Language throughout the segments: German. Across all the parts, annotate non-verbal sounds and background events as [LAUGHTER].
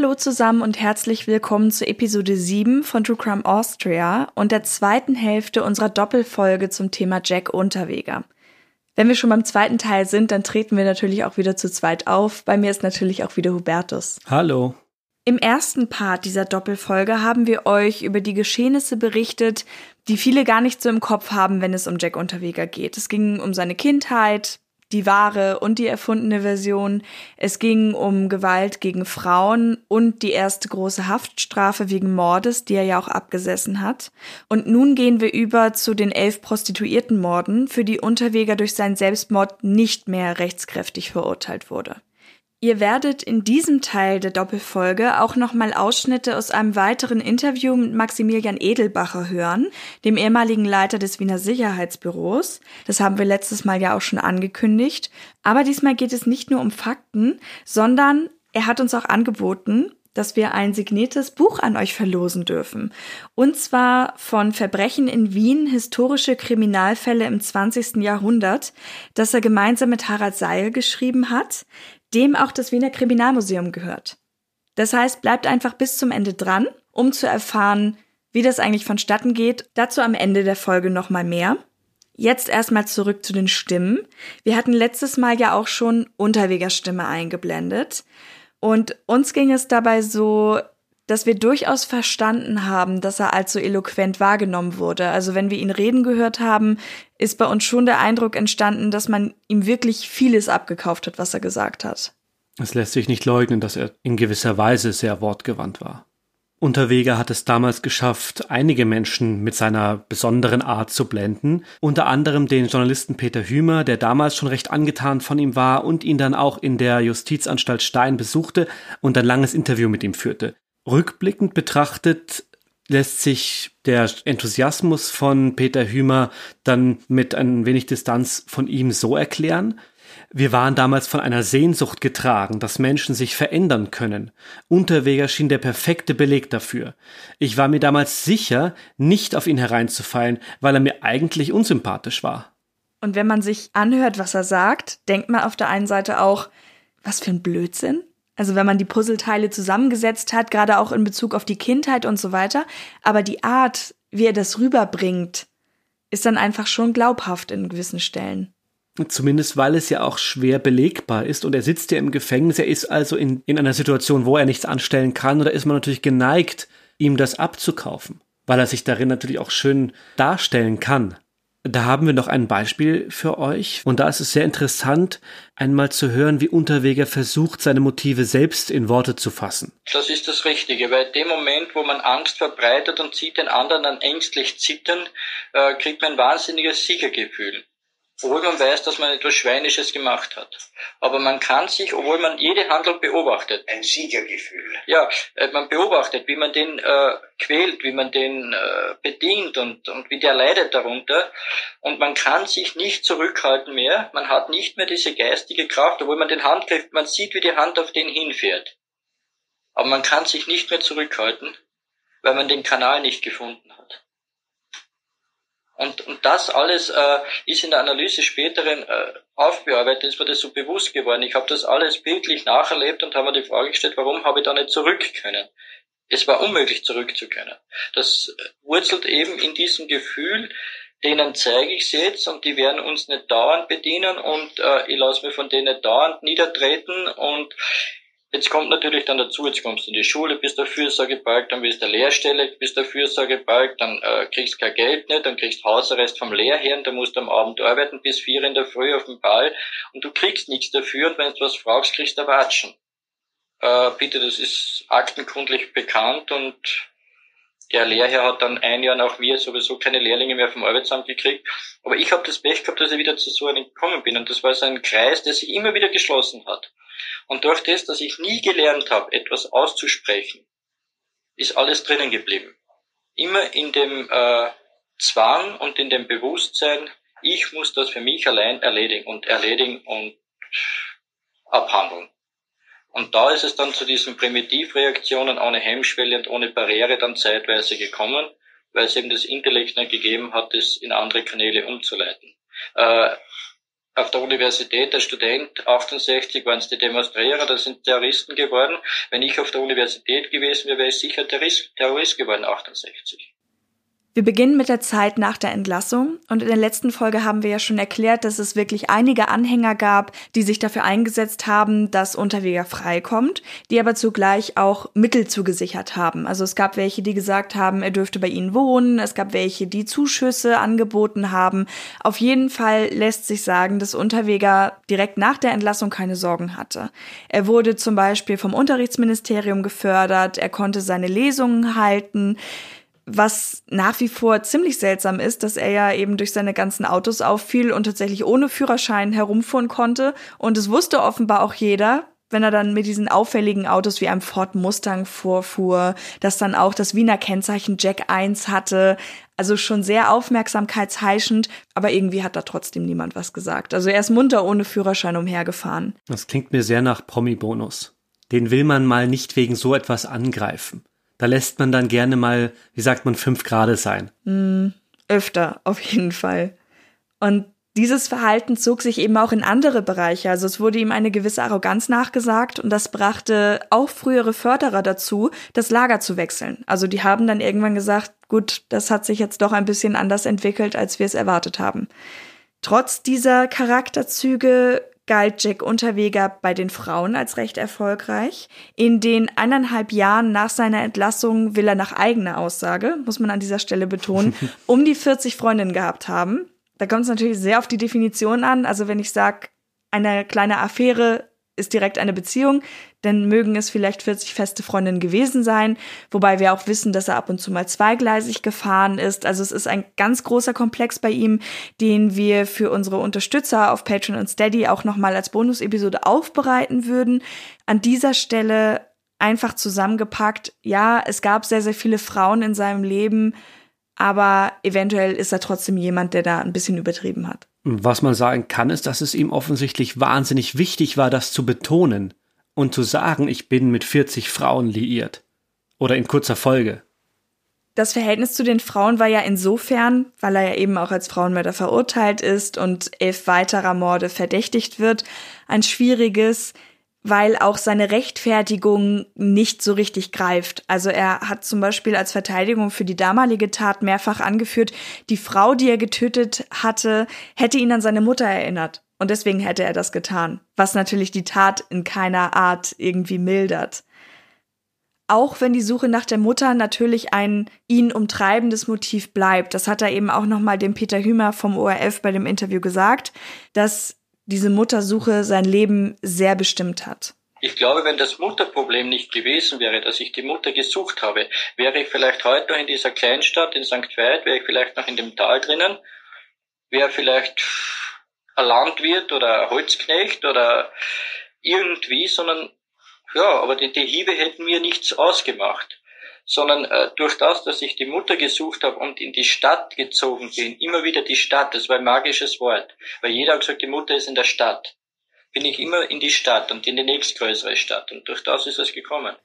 Hallo zusammen und herzlich willkommen zu Episode 7 von True Crime Austria und der zweiten Hälfte unserer Doppelfolge zum Thema Jack Unterweger. Wenn wir schon beim zweiten Teil sind, dann treten wir natürlich auch wieder zu zweit auf. Bei mir ist natürlich auch wieder Hubertus. Hallo. Im ersten Part dieser Doppelfolge haben wir euch über die Geschehnisse berichtet, die viele gar nicht so im Kopf haben, wenn es um Jack Unterweger geht. Es ging um seine Kindheit, die wahre und die erfundene Version. Es ging um Gewalt gegen Frauen und die erste große Haftstrafe wegen Mordes, die er ja auch abgesessen hat. Und nun gehen wir über zu den elf Prostituiertenmorden, für die Unterweger durch seinen Selbstmord nicht mehr rechtskräftig verurteilt wurde. Ihr werdet in diesem Teil der Doppelfolge auch nochmal Ausschnitte aus einem weiteren Interview mit Maximilian Edelbacher hören, dem ehemaligen Leiter des Wiener Sicherheitsbüros. Das haben wir letztes Mal ja auch schon angekündigt. Aber diesmal geht es nicht nur um Fakten, sondern er hat uns auch angeboten, dass wir ein signiertes Buch an euch verlosen dürfen. Und zwar von Verbrechen in Wien, historische Kriminalfälle im 20. Jahrhundert, das er gemeinsam mit Harald Seil geschrieben hat dem auch das Wiener Kriminalmuseum gehört. Das heißt, bleibt einfach bis zum Ende dran, um zu erfahren, wie das eigentlich vonstatten geht. Dazu am Ende der Folge nochmal mehr. Jetzt erstmal zurück zu den Stimmen. Wir hatten letztes Mal ja auch schon Unterwegerstimme eingeblendet. Und uns ging es dabei so, dass wir durchaus verstanden haben, dass er so eloquent wahrgenommen wurde. Also wenn wir ihn reden gehört haben, ist bei uns schon der Eindruck entstanden, dass man ihm wirklich vieles abgekauft hat, was er gesagt hat. Es lässt sich nicht leugnen, dass er in gewisser Weise sehr wortgewandt war. Unterweger hat es damals geschafft, einige Menschen mit seiner besonderen Art zu blenden, unter anderem den Journalisten Peter Hümer, der damals schon recht angetan von ihm war und ihn dann auch in der Justizanstalt Stein besuchte und ein langes Interview mit ihm führte. Rückblickend betrachtet lässt sich der Enthusiasmus von Peter Hümer dann mit ein wenig Distanz von ihm so erklären. Wir waren damals von einer Sehnsucht getragen, dass Menschen sich verändern können. Unterweger schien der perfekte Beleg dafür. Ich war mir damals sicher, nicht auf ihn hereinzufallen, weil er mir eigentlich unsympathisch war. Und wenn man sich anhört, was er sagt, denkt man auf der einen Seite auch, was für ein Blödsinn. Also wenn man die Puzzleteile zusammengesetzt hat, gerade auch in Bezug auf die Kindheit und so weiter. Aber die Art, wie er das rüberbringt, ist dann einfach schon glaubhaft in gewissen Stellen. Zumindest weil es ja auch schwer belegbar ist und er sitzt ja im Gefängnis, er ist also in, in einer Situation, wo er nichts anstellen kann, oder ist man natürlich geneigt, ihm das abzukaufen, weil er sich darin natürlich auch schön darstellen kann. Da haben wir noch ein Beispiel für euch. Und da ist es sehr interessant, einmal zu hören, wie Unterweger versucht, seine Motive selbst in Worte zu fassen. Das ist das Richtige, weil in dem Moment, wo man Angst verbreitet und sieht den anderen dann ängstlich zittern, äh, kriegt man ein wahnsinniges Siegergefühl obwohl man weiß, dass man etwas Schweinisches gemacht hat. Aber man kann sich, obwohl man jede Handlung beobachtet. Ein Siegergefühl. Ja, äh, man beobachtet, wie man den äh, quält, wie man den äh, bedient und, und wie der leidet darunter. Und man kann sich nicht zurückhalten mehr. Man hat nicht mehr diese geistige Kraft, obwohl man den Handgriff, man sieht, wie die Hand auf den hinfährt. Aber man kann sich nicht mehr zurückhalten, weil man den Kanal nicht gefunden hat. Und, und das alles äh, ist in der Analyse späteren äh, aufbearbeitet, ist mir das so bewusst geworden. Ich habe das alles bildlich nacherlebt und habe mir die Frage gestellt, warum habe ich da nicht zurück können? Es war unmöglich zurück zu können. Das wurzelt eben in diesem Gefühl, denen zeige ich jetzt und die werden uns nicht dauernd bedienen und äh, ich lasse mich von denen dauernd niedertreten und Jetzt kommt natürlich dann dazu, jetzt kommst du in die Schule, bist der Fürsorgebalg, dann bist du Lehrstelle, bist der Fürsorgebalg, dann äh, kriegst kein Geld nicht, dann kriegst Hausarrest vom Lehrherrn, dann musst du am Abend arbeiten bis vier in der Früh auf dem Ball und du kriegst nichts dafür und wenn du was fragst, kriegst du Watschen. Äh, bitte, das ist aktenkundlich bekannt und der Lehrherr hat dann ein Jahr nach mir sowieso keine Lehrlinge mehr vom Arbeitsamt gekriegt. Aber ich habe das Pech gehabt, dass ich wieder zu so einem gekommen bin. Und das war so ein Kreis, der sich immer wieder geschlossen hat. Und durch das, dass ich nie gelernt habe, etwas auszusprechen, ist alles drinnen geblieben. Immer in dem äh, Zwang und in dem Bewusstsein, ich muss das für mich allein erledigen und erledigen und abhandeln. Und da ist es dann zu diesen Primitivreaktionen ohne Hemmschwelle und ohne Barriere dann zeitweise gekommen, weil es eben das Intellekt nicht gegeben hat, das in andere Kanäle umzuleiten. Äh, auf der Universität, der Student, 68 waren es die Demonstrierer, das sind Terroristen geworden. Wenn ich auf der Universität gewesen wäre, wäre ich sicher Terrorist, Terrorist geworden, 68. Wir beginnen mit der Zeit nach der Entlassung und in der letzten Folge haben wir ja schon erklärt, dass es wirklich einige Anhänger gab, die sich dafür eingesetzt haben, dass Unterweger freikommt, die aber zugleich auch Mittel zugesichert haben. Also es gab welche, die gesagt haben, er dürfte bei ihnen wohnen, es gab welche, die Zuschüsse angeboten haben. Auf jeden Fall lässt sich sagen, dass Unterweger direkt nach der Entlassung keine Sorgen hatte. Er wurde zum Beispiel vom Unterrichtsministerium gefördert, er konnte seine Lesungen halten, was nach wie vor ziemlich seltsam ist, dass er ja eben durch seine ganzen Autos auffiel und tatsächlich ohne Führerschein herumfuhren konnte. Und es wusste offenbar auch jeder, wenn er dann mit diesen auffälligen Autos wie einem Ford Mustang vorfuhr, dass dann auch das Wiener Kennzeichen Jack 1 hatte. Also schon sehr aufmerksamkeitsheischend, aber irgendwie hat da trotzdem niemand was gesagt. Also er ist munter ohne Führerschein umhergefahren. Das klingt mir sehr nach Promi-Bonus. Den will man mal nicht wegen so etwas angreifen. Da lässt man dann gerne mal, wie sagt man, fünf Grade sein. Mm, öfter, auf jeden Fall. Und dieses Verhalten zog sich eben auch in andere Bereiche. Also es wurde ihm eine gewisse Arroganz nachgesagt und das brachte auch frühere Förderer dazu, das Lager zu wechseln. Also die haben dann irgendwann gesagt, gut, das hat sich jetzt doch ein bisschen anders entwickelt, als wir es erwartet haben. Trotz dieser Charakterzüge galt Jack Unterweger bei den Frauen als recht erfolgreich. In den eineinhalb Jahren nach seiner Entlassung will er nach eigener Aussage, muss man an dieser Stelle betonen, [LAUGHS] um die 40 Freundinnen gehabt haben. Da kommt es natürlich sehr auf die Definition an. Also wenn ich sage, eine kleine Affäre ist direkt eine Beziehung, dann mögen es vielleicht 40 feste Freundinnen gewesen sein, wobei wir auch wissen, dass er ab und zu mal zweigleisig gefahren ist. Also es ist ein ganz großer Komplex bei ihm, den wir für unsere Unterstützer auf Patreon und Steady auch nochmal als Bonus-Episode aufbereiten würden. An dieser Stelle einfach zusammengepackt, ja, es gab sehr, sehr viele Frauen in seinem Leben, aber eventuell ist er trotzdem jemand, der da ein bisschen übertrieben hat. Was man sagen kann, ist, dass es ihm offensichtlich wahnsinnig wichtig war, das zu betonen und zu sagen, ich bin mit 40 Frauen liiert. Oder in kurzer Folge. Das Verhältnis zu den Frauen war ja insofern, weil er ja eben auch als Frauenmörder verurteilt ist und elf weiterer Morde verdächtigt wird, ein schwieriges, weil auch seine Rechtfertigung nicht so richtig greift. Also er hat zum Beispiel als Verteidigung für die damalige Tat mehrfach angeführt, die Frau, die er getötet hatte, hätte ihn an seine Mutter erinnert. Und deswegen hätte er das getan, was natürlich die Tat in keiner Art irgendwie mildert. Auch wenn die Suche nach der Mutter natürlich ein ihn umtreibendes Motiv bleibt, das hat er eben auch nochmal dem Peter Hümer vom ORF bei dem Interview gesagt, dass diese Muttersuche sein Leben sehr bestimmt hat. Ich glaube, wenn das Mutterproblem nicht gewesen wäre, dass ich die Mutter gesucht habe, wäre ich vielleicht heute noch in dieser Kleinstadt in St. Veit, wäre ich vielleicht noch in dem Tal drinnen, wäre vielleicht ein Landwirt oder ein Holzknecht oder irgendwie, sondern ja, aber die, die Hiebe hätten mir nichts ausgemacht. Sondern äh, durch das, dass ich die Mutter gesucht habe und in die Stadt gezogen bin, immer wieder die Stadt, das war ein magisches Wort. Weil jeder hat gesagt, die Mutter ist in der Stadt. Bin ich immer in die Stadt und in die nächstgrößere Stadt. Und durch das ist es gekommen.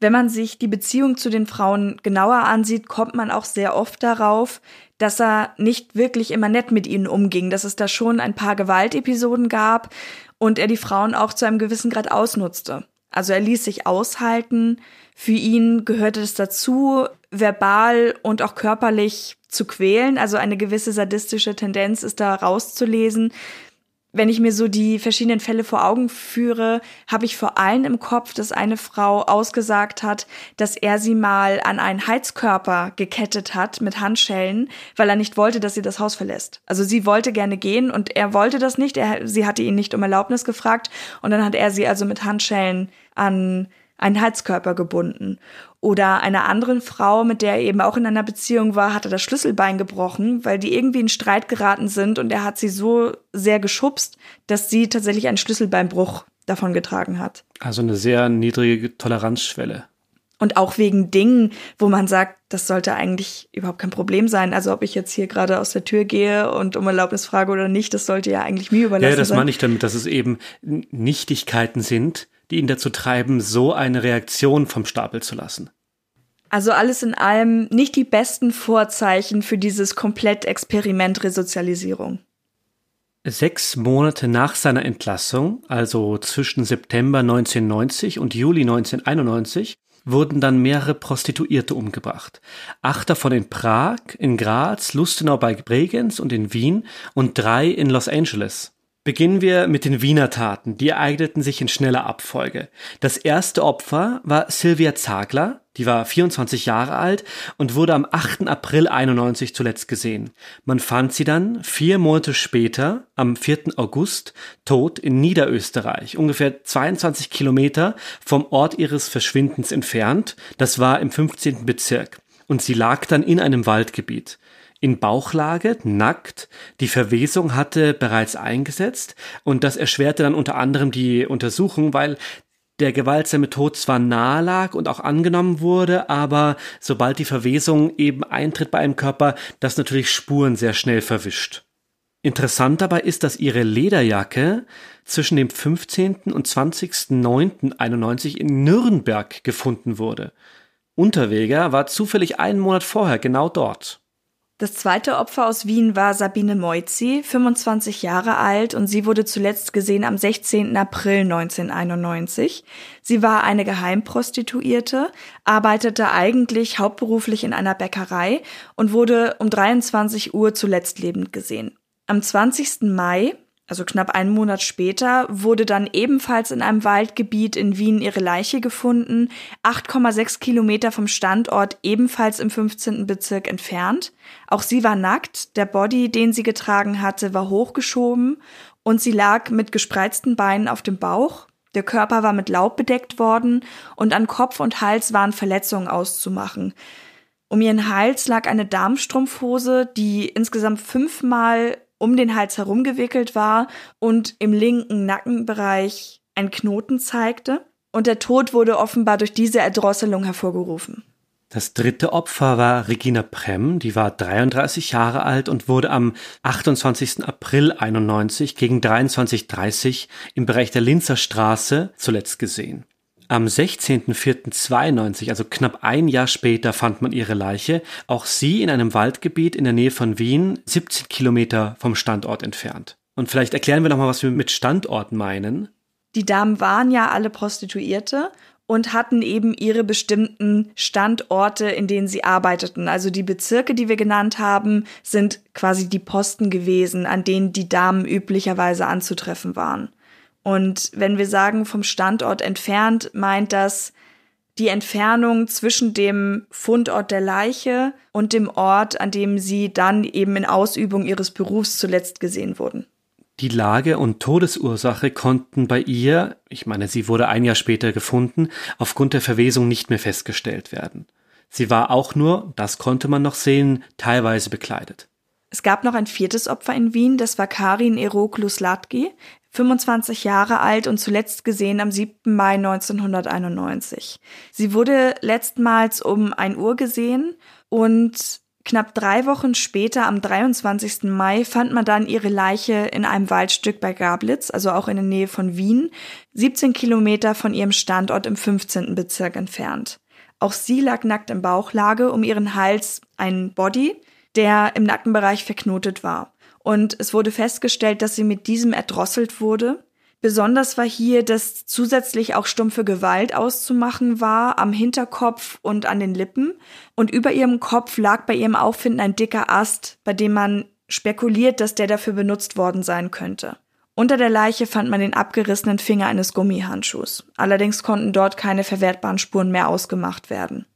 Wenn man sich die Beziehung zu den Frauen genauer ansieht, kommt man auch sehr oft darauf, dass er nicht wirklich immer nett mit ihnen umging, dass es da schon ein paar Gewaltepisoden gab und er die Frauen auch zu einem gewissen Grad ausnutzte. Also er ließ sich aushalten. Für ihn gehörte es dazu, verbal und auch körperlich zu quälen. Also eine gewisse sadistische Tendenz ist da rauszulesen wenn ich mir so die verschiedenen Fälle vor Augen führe, habe ich vor allem im Kopf, dass eine Frau ausgesagt hat, dass er sie mal an einen Heizkörper gekettet hat mit Handschellen, weil er nicht wollte, dass sie das Haus verlässt. Also sie wollte gerne gehen und er wollte das nicht. Er, sie hatte ihn nicht um Erlaubnis gefragt und dann hat er sie also mit Handschellen an einen Heizkörper gebunden. Oder einer anderen Frau, mit der er eben auch in einer Beziehung war, hat er das Schlüsselbein gebrochen, weil die irgendwie in Streit geraten sind und er hat sie so sehr geschubst, dass sie tatsächlich einen Schlüsselbeinbruch davon getragen hat. Also eine sehr niedrige Toleranzschwelle. Und auch wegen Dingen, wo man sagt, das sollte eigentlich überhaupt kein Problem sein. Also ob ich jetzt hier gerade aus der Tür gehe und um Erlaubnis frage oder nicht, das sollte ja eigentlich mir überlassen sein. Ja, das sein. meine ich damit, dass es eben Nichtigkeiten sind, die ihn dazu treiben, so eine Reaktion vom Stapel zu lassen. Also alles in allem nicht die besten Vorzeichen für dieses Komplett-Experiment Resozialisierung. Sechs Monate nach seiner Entlassung, also zwischen September 1990 und Juli 1991, wurden dann mehrere Prostituierte umgebracht. Acht davon in Prag, in Graz, Lustenau bei Bregenz und in Wien und drei in Los Angeles. Beginnen wir mit den Wiener Taten. Die ereigneten sich in schneller Abfolge. Das erste Opfer war Sylvia Zagler, die war 24 Jahre alt und wurde am 8. April 91 zuletzt gesehen. Man fand sie dann vier Monate später, am 4. August, tot in Niederösterreich, ungefähr 22 Kilometer vom Ort ihres Verschwindens entfernt. Das war im 15. Bezirk. Und sie lag dann in einem Waldgebiet in Bauchlage, nackt. Die Verwesung hatte bereits eingesetzt und das erschwerte dann unter anderem die Untersuchung, weil der gewaltsame Tod zwar nahe lag und auch angenommen wurde, aber sobald die Verwesung eben eintritt bei einem Körper, das natürlich Spuren sehr schnell verwischt. Interessant dabei ist, dass ihre Lederjacke zwischen dem 15. und 20.09.91 in Nürnberg gefunden wurde. Unterweger war zufällig einen Monat vorher genau dort. Das zweite Opfer aus Wien war Sabine Moizzi, 25 Jahre alt und sie wurde zuletzt gesehen am 16. April 1991. Sie war eine Geheimprostituierte, arbeitete eigentlich hauptberuflich in einer Bäckerei und wurde um 23 Uhr zuletzt lebend gesehen. Am 20. Mai also knapp einen Monat später, wurde dann ebenfalls in einem Waldgebiet in Wien ihre Leiche gefunden, 8,6 Kilometer vom Standort, ebenfalls im 15. Bezirk entfernt. Auch sie war nackt, der Body, den sie getragen hatte, war hochgeschoben und sie lag mit gespreizten Beinen auf dem Bauch. Der Körper war mit Laub bedeckt worden und an Kopf und Hals waren Verletzungen auszumachen. Um ihren Hals lag eine Darmstrumpfhose, die insgesamt fünfmal um den Hals herumgewickelt war und im linken Nackenbereich ein Knoten zeigte. Und der Tod wurde offenbar durch diese Erdrosselung hervorgerufen. Das dritte Opfer war Regina Prem, die war 33 Jahre alt und wurde am 28. April 91 gegen 23.30 im Bereich der Linzer Straße zuletzt gesehen. Am 16.04.92, also knapp ein Jahr später, fand man ihre Leiche, auch sie in einem Waldgebiet in der Nähe von Wien, 17 Kilometer vom Standort entfernt. Und vielleicht erklären wir nochmal, was wir mit Standort meinen. Die Damen waren ja alle Prostituierte und hatten eben ihre bestimmten Standorte, in denen sie arbeiteten. Also die Bezirke, die wir genannt haben, sind quasi die Posten gewesen, an denen die Damen üblicherweise anzutreffen waren. Und wenn wir sagen vom Standort entfernt, meint das die Entfernung zwischen dem Fundort der Leiche und dem Ort, an dem sie dann eben in Ausübung ihres Berufs zuletzt gesehen wurden. Die Lage und Todesursache konnten bei ihr, ich meine, sie wurde ein Jahr später gefunden, aufgrund der Verwesung nicht mehr festgestellt werden. Sie war auch nur, das konnte man noch sehen, teilweise bekleidet. Es gab noch ein viertes Opfer in Wien, das war Karin Eroklus Latki. 25 Jahre alt und zuletzt gesehen am 7. Mai 1991. Sie wurde letztmals um 1 Uhr gesehen und knapp drei Wochen später, am 23. Mai, fand man dann ihre Leiche in einem Waldstück bei Gablitz, also auch in der Nähe von Wien, 17 Kilometer von ihrem Standort im 15. Bezirk entfernt. Auch sie lag nackt im Bauchlage, um ihren Hals ein Body, der im Nackenbereich verknotet war und es wurde festgestellt, dass sie mit diesem erdrosselt wurde. Besonders war hier, dass zusätzlich auch stumpfe Gewalt auszumachen war am Hinterkopf und an den Lippen. Und über ihrem Kopf lag bei ihrem Auffinden ein dicker Ast, bei dem man spekuliert, dass der dafür benutzt worden sein könnte. Unter der Leiche fand man den abgerissenen Finger eines Gummihandschuhs. Allerdings konnten dort keine verwertbaren Spuren mehr ausgemacht werden.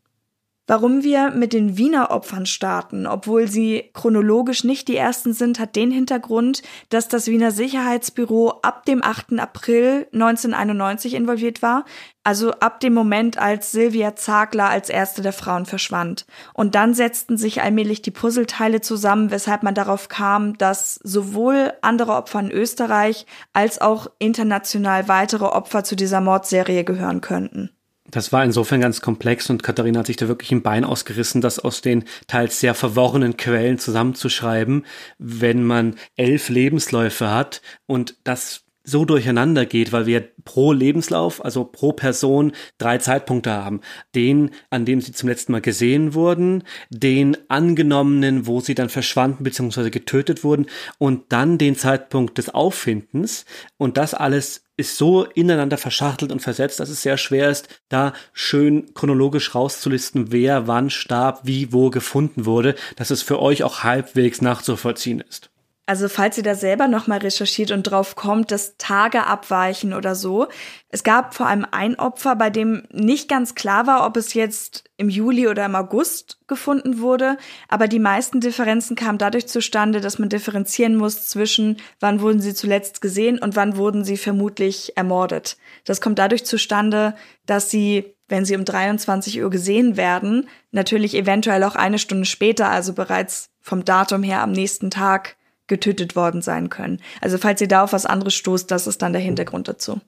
Warum wir mit den Wiener Opfern starten, obwohl sie chronologisch nicht die ersten sind, hat den Hintergrund, dass das Wiener Sicherheitsbüro ab dem 8. April 1991 involviert war, also ab dem Moment, als Silvia Zagler als erste der Frauen verschwand. Und dann setzten sich allmählich die Puzzleteile zusammen, weshalb man darauf kam, dass sowohl andere Opfer in Österreich als auch international weitere Opfer zu dieser Mordserie gehören könnten. Das war insofern ganz komplex und Katharina hat sich da wirklich ein Bein ausgerissen, das aus den teils sehr verworrenen Quellen zusammenzuschreiben, wenn man elf Lebensläufe hat und das so durcheinander geht, weil wir pro Lebenslauf, also pro Person drei Zeitpunkte haben. Den, an dem sie zum letzten Mal gesehen wurden, den angenommenen, wo sie dann verschwanden bzw. getötet wurden und dann den Zeitpunkt des Auffindens und das alles ist so ineinander verschachtelt und versetzt, dass es sehr schwer ist, da schön chronologisch rauszulisten, wer wann starb, wie wo gefunden wurde, dass es für euch auch halbwegs nachzuvollziehen ist. Also falls ihr da selber nochmal recherchiert und drauf kommt, dass Tage abweichen oder so. Es gab vor allem ein Opfer, bei dem nicht ganz klar war, ob es jetzt im Juli oder im August gefunden wurde. Aber die meisten Differenzen kamen dadurch zustande, dass man differenzieren muss zwischen wann wurden sie zuletzt gesehen und wann wurden sie vermutlich ermordet. Das kommt dadurch zustande, dass sie wenn sie um 23 Uhr gesehen werden, natürlich eventuell auch eine Stunde später, also bereits vom Datum her am nächsten Tag getötet worden sein können. Also falls ihr da auf was anderes stoßt, das ist dann der Hintergrund dazu.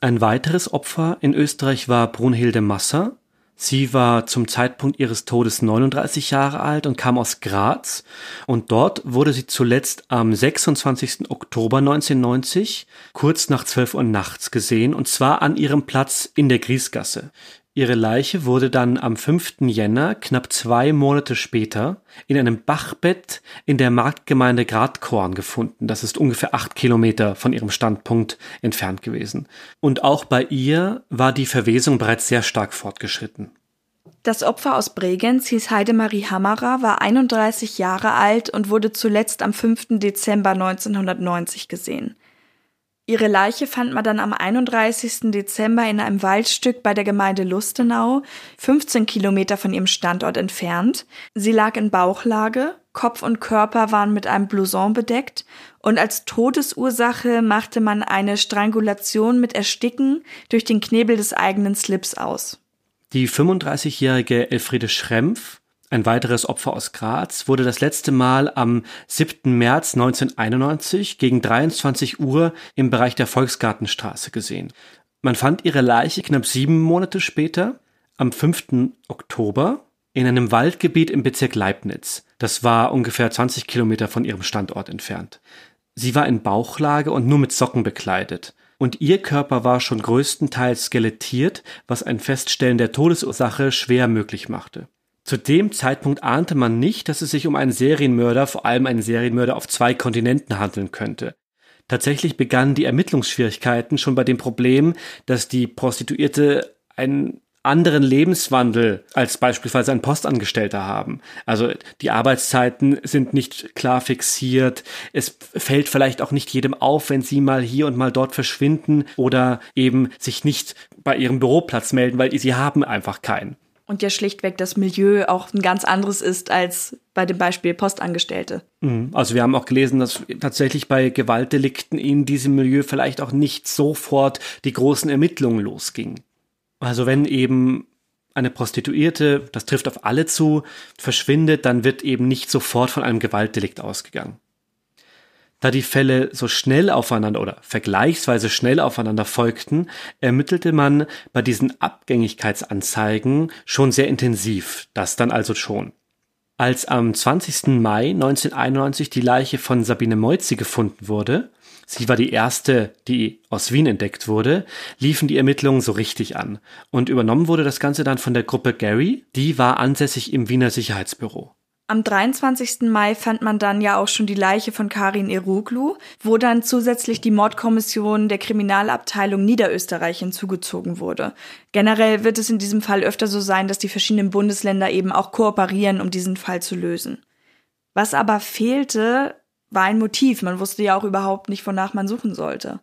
Ein weiteres Opfer in Österreich war Brunhilde Masser. Sie war zum Zeitpunkt ihres Todes 39 Jahre alt und kam aus Graz. Und dort wurde sie zuletzt am 26. Oktober 1990, kurz nach 12 Uhr nachts gesehen, und zwar an ihrem Platz in der Griesgasse. Ihre Leiche wurde dann am 5. Jänner, knapp zwei Monate später, in einem Bachbett in der Marktgemeinde Gradkorn gefunden. Das ist ungefähr acht Kilometer von ihrem Standpunkt entfernt gewesen. Und auch bei ihr war die Verwesung bereits sehr stark fortgeschritten. Das Opfer aus Bregenz hieß Heidemarie Hammerer, war 31 Jahre alt und wurde zuletzt am 5. Dezember 1990 gesehen. Ihre Leiche fand man dann am 31. Dezember in einem Waldstück bei der Gemeinde Lustenau, 15 Kilometer von ihrem Standort entfernt. Sie lag in Bauchlage, Kopf und Körper waren mit einem Blouson bedeckt und als Todesursache machte man eine Strangulation mit Ersticken durch den Knebel des eigenen Slips aus. Die 35-jährige Elfriede Schrempf ein weiteres Opfer aus Graz wurde das letzte Mal am 7. März 1991 gegen 23 Uhr im Bereich der Volksgartenstraße gesehen. Man fand ihre Leiche knapp sieben Monate später, am 5. Oktober, in einem Waldgebiet im Bezirk Leibniz. Das war ungefähr 20 Kilometer von ihrem Standort entfernt. Sie war in Bauchlage und nur mit Socken bekleidet. Und ihr Körper war schon größtenteils skelettiert, was ein Feststellen der Todesursache schwer möglich machte. Zu dem Zeitpunkt ahnte man nicht, dass es sich um einen Serienmörder, vor allem einen Serienmörder auf zwei Kontinenten handeln könnte. Tatsächlich begannen die Ermittlungsschwierigkeiten schon bei dem Problem, dass die Prostituierte einen anderen Lebenswandel als beispielsweise ein Postangestellter haben. Also die Arbeitszeiten sind nicht klar fixiert. Es fällt vielleicht auch nicht jedem auf, wenn sie mal hier und mal dort verschwinden oder eben sich nicht bei ihrem Büroplatz melden, weil sie haben einfach keinen und ja schlichtweg das Milieu auch ein ganz anderes ist als bei dem Beispiel Postangestellte. Mhm. Also wir haben auch gelesen, dass tatsächlich bei Gewaltdelikten in diesem Milieu vielleicht auch nicht sofort die großen Ermittlungen losgingen. Also wenn eben eine Prostituierte, das trifft auf alle zu, verschwindet, dann wird eben nicht sofort von einem Gewaltdelikt ausgegangen. Da die Fälle so schnell aufeinander oder vergleichsweise schnell aufeinander folgten, ermittelte man bei diesen Abgängigkeitsanzeigen schon sehr intensiv, das dann also schon. Als am 20. Mai 1991 die Leiche von Sabine Moizzi gefunden wurde, sie war die erste, die aus Wien entdeckt wurde, liefen die Ermittlungen so richtig an. Und übernommen wurde das Ganze dann von der Gruppe Gary, die war ansässig im Wiener Sicherheitsbüro. Am 23. Mai fand man dann ja auch schon die Leiche von Karin Eroglu, wo dann zusätzlich die Mordkommission der Kriminalabteilung Niederösterreich hinzugezogen wurde. Generell wird es in diesem Fall öfter so sein, dass die verschiedenen Bundesländer eben auch kooperieren, um diesen Fall zu lösen. Was aber fehlte, war ein Motiv. Man wusste ja auch überhaupt nicht, wonach man suchen sollte.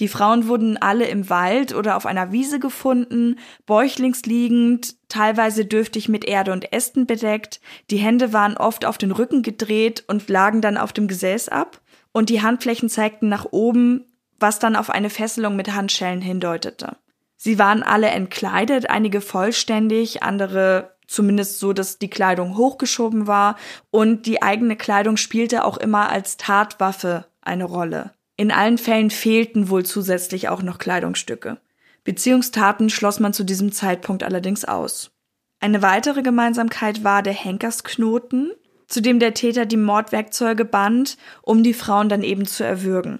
Die Frauen wurden alle im Wald oder auf einer Wiese gefunden, bäuchlings liegend, teilweise dürftig mit Erde und Ästen bedeckt. Die Hände waren oft auf den Rücken gedreht und lagen dann auf dem Gesäß ab. Und die Handflächen zeigten nach oben, was dann auf eine Fesselung mit Handschellen hindeutete. Sie waren alle entkleidet, einige vollständig, andere zumindest so, dass die Kleidung hochgeschoben war und die eigene Kleidung spielte auch immer als Tatwaffe eine Rolle. In allen Fällen fehlten wohl zusätzlich auch noch Kleidungsstücke. Beziehungstaten schloss man zu diesem Zeitpunkt allerdings aus. Eine weitere Gemeinsamkeit war der Henkersknoten, zu dem der Täter die Mordwerkzeuge band, um die Frauen dann eben zu erwürgen.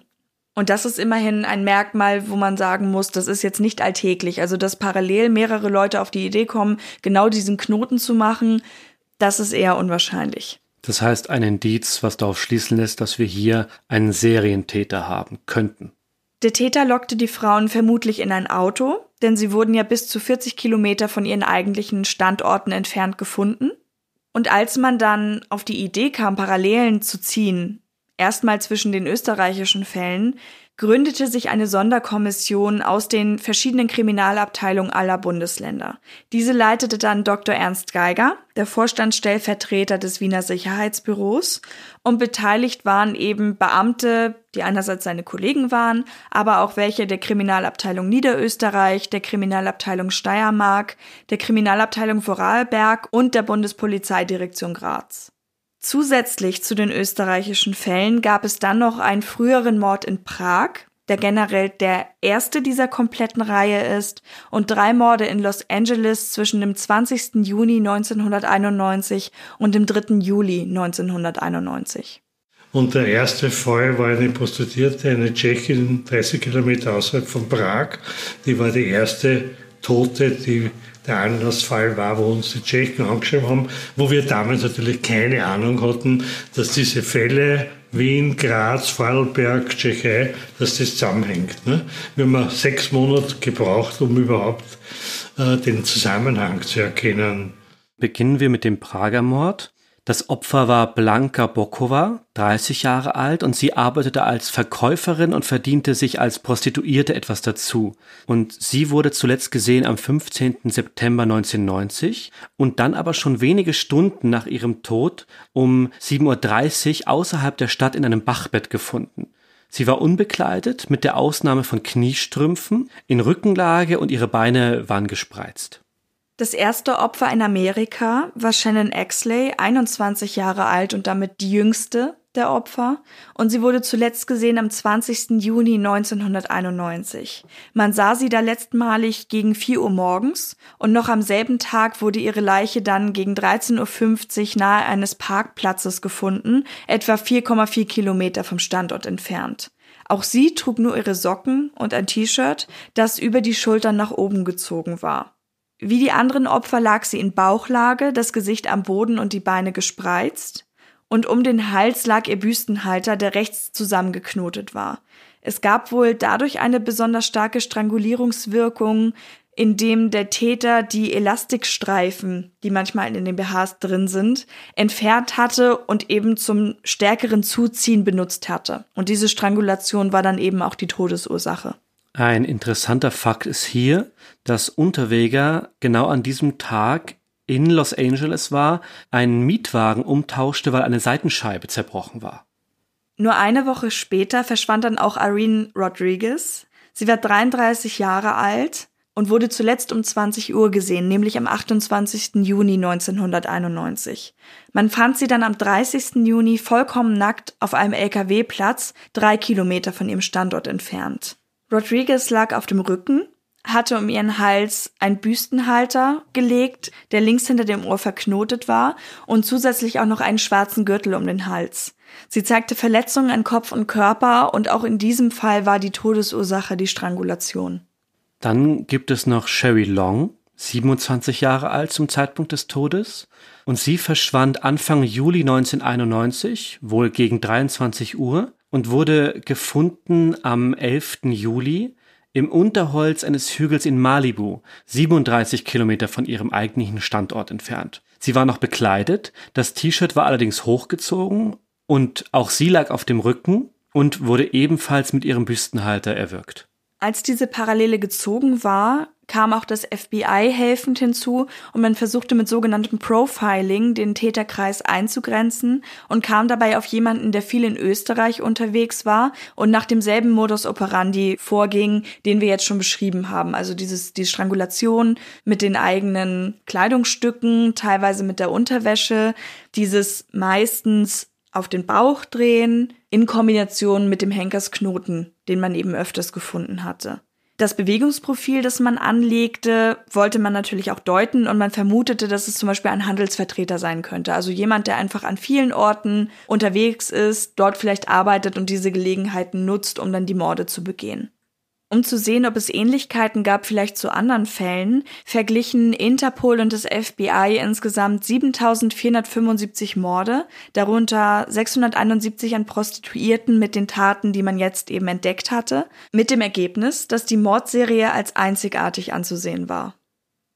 Und das ist immerhin ein Merkmal, wo man sagen muss, das ist jetzt nicht alltäglich. Also, dass parallel mehrere Leute auf die Idee kommen, genau diesen Knoten zu machen, das ist eher unwahrscheinlich. Das heißt ein Indiz, was darauf schließen lässt, dass wir hier einen Serientäter haben könnten. Der Täter lockte die Frauen vermutlich in ein Auto, denn sie wurden ja bis zu 40 Kilometer von ihren eigentlichen Standorten entfernt gefunden. Und als man dann auf die Idee kam, Parallelen zu ziehen, erstmal zwischen den österreichischen Fällen, gründete sich eine Sonderkommission aus den verschiedenen Kriminalabteilungen aller Bundesländer. Diese leitete dann Dr. Ernst Geiger, der Vorstandsstellvertreter des Wiener Sicherheitsbüros, und beteiligt waren eben Beamte, die einerseits seine Kollegen waren, aber auch welche der Kriminalabteilung Niederösterreich, der Kriminalabteilung Steiermark, der Kriminalabteilung Vorarlberg und der Bundespolizeidirektion Graz. Zusätzlich zu den österreichischen Fällen gab es dann noch einen früheren Mord in Prag, der generell der erste dieser kompletten Reihe ist, und drei Morde in Los Angeles zwischen dem 20. Juni 1991 und dem 3. Juli 1991. Und der erste Fall war eine Prostituierte, eine Tschechin, 30 Kilometer außerhalb von Prag. Die war die erste Tote, die der Anlassfall war, wo uns die Tschechen angeschrieben haben, wo wir damals natürlich keine Ahnung hatten, dass diese Fälle Wien, Graz, Vorarlberg, Tschechei, dass das zusammenhängt. Ne? Wir haben sechs Monate gebraucht, um überhaupt äh, den Zusammenhang zu erkennen. Beginnen wir mit dem Prager Mord. Das Opfer war Blanka Bokova, 30 Jahre alt, und sie arbeitete als Verkäuferin und verdiente sich als Prostituierte etwas dazu. Und sie wurde zuletzt gesehen am 15. September 1990 und dann aber schon wenige Stunden nach ihrem Tod um 7.30 Uhr außerhalb der Stadt in einem Bachbett gefunden. Sie war unbekleidet, mit der Ausnahme von Kniestrümpfen, in Rückenlage und ihre Beine waren gespreizt. Das erste Opfer in Amerika war Shannon Exley, 21 Jahre alt und damit die jüngste der Opfer, und sie wurde zuletzt gesehen am 20. Juni 1991. Man sah sie da letztmalig gegen 4 Uhr morgens und noch am selben Tag wurde ihre Leiche dann gegen 13.50 Uhr nahe eines Parkplatzes gefunden, etwa 4,4 Kilometer vom Standort entfernt. Auch sie trug nur ihre Socken und ein T-Shirt, das über die Schultern nach oben gezogen war. Wie die anderen Opfer lag sie in Bauchlage, das Gesicht am Boden und die Beine gespreizt, und um den Hals lag ihr Büstenhalter, der rechts zusammengeknotet war. Es gab wohl dadurch eine besonders starke Strangulierungswirkung, indem der Täter die Elastikstreifen, die manchmal in den BHs drin sind, entfernt hatte und eben zum stärkeren Zuziehen benutzt hatte. Und diese Strangulation war dann eben auch die Todesursache. Ein interessanter Fakt ist hier, dass Unterweger genau an diesem Tag in Los Angeles war, einen Mietwagen umtauschte, weil eine Seitenscheibe zerbrochen war. Nur eine Woche später verschwand dann auch Irene Rodriguez. Sie war 33 Jahre alt und wurde zuletzt um 20 Uhr gesehen, nämlich am 28. Juni 1991. Man fand sie dann am 30. Juni vollkommen nackt auf einem LKW-Platz, drei Kilometer von ihrem Standort entfernt. Rodriguez lag auf dem Rücken, hatte um ihren Hals ein Büstenhalter gelegt, der links hinter dem Ohr verknotet war und zusätzlich auch noch einen schwarzen Gürtel um den Hals. Sie zeigte Verletzungen an Kopf und Körper und auch in diesem Fall war die Todesursache die Strangulation. Dann gibt es noch Sherry Long, 27 Jahre alt zum Zeitpunkt des Todes, und sie verschwand Anfang Juli 1991, wohl gegen 23 Uhr, und wurde gefunden am 11. Juli im Unterholz eines Hügels in Malibu, 37 Kilometer von ihrem eigentlichen Standort entfernt. Sie war noch bekleidet, das T-Shirt war allerdings hochgezogen und auch sie lag auf dem Rücken und wurde ebenfalls mit ihrem Büstenhalter erwürgt. Als diese Parallele gezogen war, kam auch das FBI helfend hinzu und man versuchte mit sogenanntem Profiling den Täterkreis einzugrenzen und kam dabei auf jemanden, der viel in Österreich unterwegs war und nach demselben Modus operandi vorging, den wir jetzt schon beschrieben haben. Also dieses, die Strangulation mit den eigenen Kleidungsstücken, teilweise mit der Unterwäsche, dieses meistens auf den Bauch drehen in Kombination mit dem Henkersknoten, den man eben öfters gefunden hatte. Das Bewegungsprofil, das man anlegte, wollte man natürlich auch deuten und man vermutete, dass es zum Beispiel ein Handelsvertreter sein könnte. Also jemand, der einfach an vielen Orten unterwegs ist, dort vielleicht arbeitet und diese Gelegenheiten nutzt, um dann die Morde zu begehen. Um zu sehen, ob es Ähnlichkeiten gab vielleicht zu anderen Fällen, verglichen Interpol und das FBI insgesamt 7475 Morde, darunter 671 an Prostituierten mit den Taten, die man jetzt eben entdeckt hatte, mit dem Ergebnis, dass die Mordserie als einzigartig anzusehen war.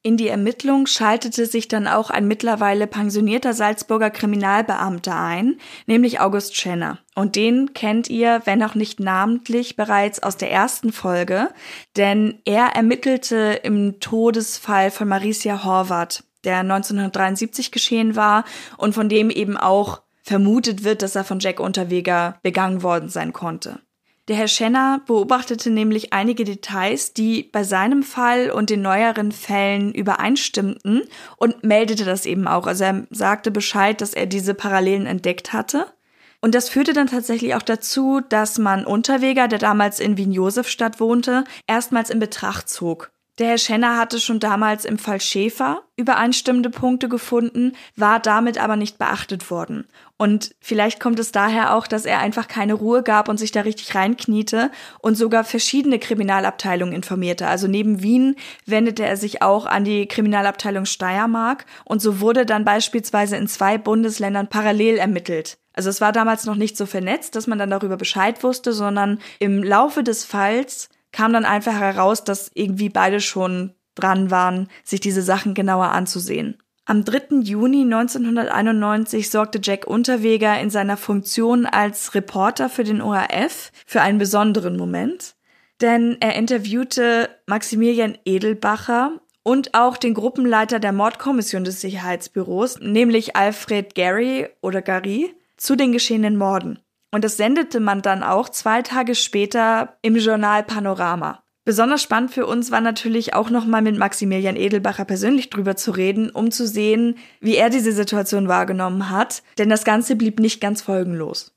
In die Ermittlung schaltete sich dann auch ein mittlerweile pensionierter Salzburger Kriminalbeamter ein, nämlich August Schenner. Und den kennt ihr, wenn auch nicht namentlich, bereits aus der ersten Folge, denn er ermittelte im Todesfall von Maricia Horvath, der 1973 geschehen war und von dem eben auch vermutet wird, dass er von Jack Unterweger begangen worden sein konnte. Der Herr Schenner beobachtete nämlich einige Details, die bei seinem Fall und den neueren Fällen übereinstimmten und meldete das eben auch. Also er sagte Bescheid, dass er diese Parallelen entdeckt hatte. Und das führte dann tatsächlich auch dazu, dass man Unterweger, der damals in Wien-Josefstadt wohnte, erstmals in Betracht zog. Der Herr Schenner hatte schon damals im Fall Schäfer übereinstimmende Punkte gefunden, war damit aber nicht beachtet worden. Und vielleicht kommt es daher auch, dass er einfach keine Ruhe gab und sich da richtig reinkniete und sogar verschiedene Kriminalabteilungen informierte. Also neben Wien wendete er sich auch an die Kriminalabteilung Steiermark und so wurde dann beispielsweise in zwei Bundesländern parallel ermittelt. Also es war damals noch nicht so vernetzt, dass man dann darüber Bescheid wusste, sondern im Laufe des Falls kam dann einfach heraus, dass irgendwie beide schon dran waren, sich diese Sachen genauer anzusehen. Am 3. Juni 1991 sorgte Jack Unterweger in seiner Funktion als Reporter für den ORF für einen besonderen Moment, denn er interviewte Maximilian Edelbacher und auch den Gruppenleiter der Mordkommission des Sicherheitsbüros, nämlich Alfred Gary oder Gary, zu den geschehenen Morden. Und das sendete man dann auch zwei Tage später im Journal Panorama. Besonders spannend für uns war natürlich auch nochmal mit Maximilian Edelbacher persönlich drüber zu reden, um zu sehen, wie er diese Situation wahrgenommen hat, denn das Ganze blieb nicht ganz folgenlos.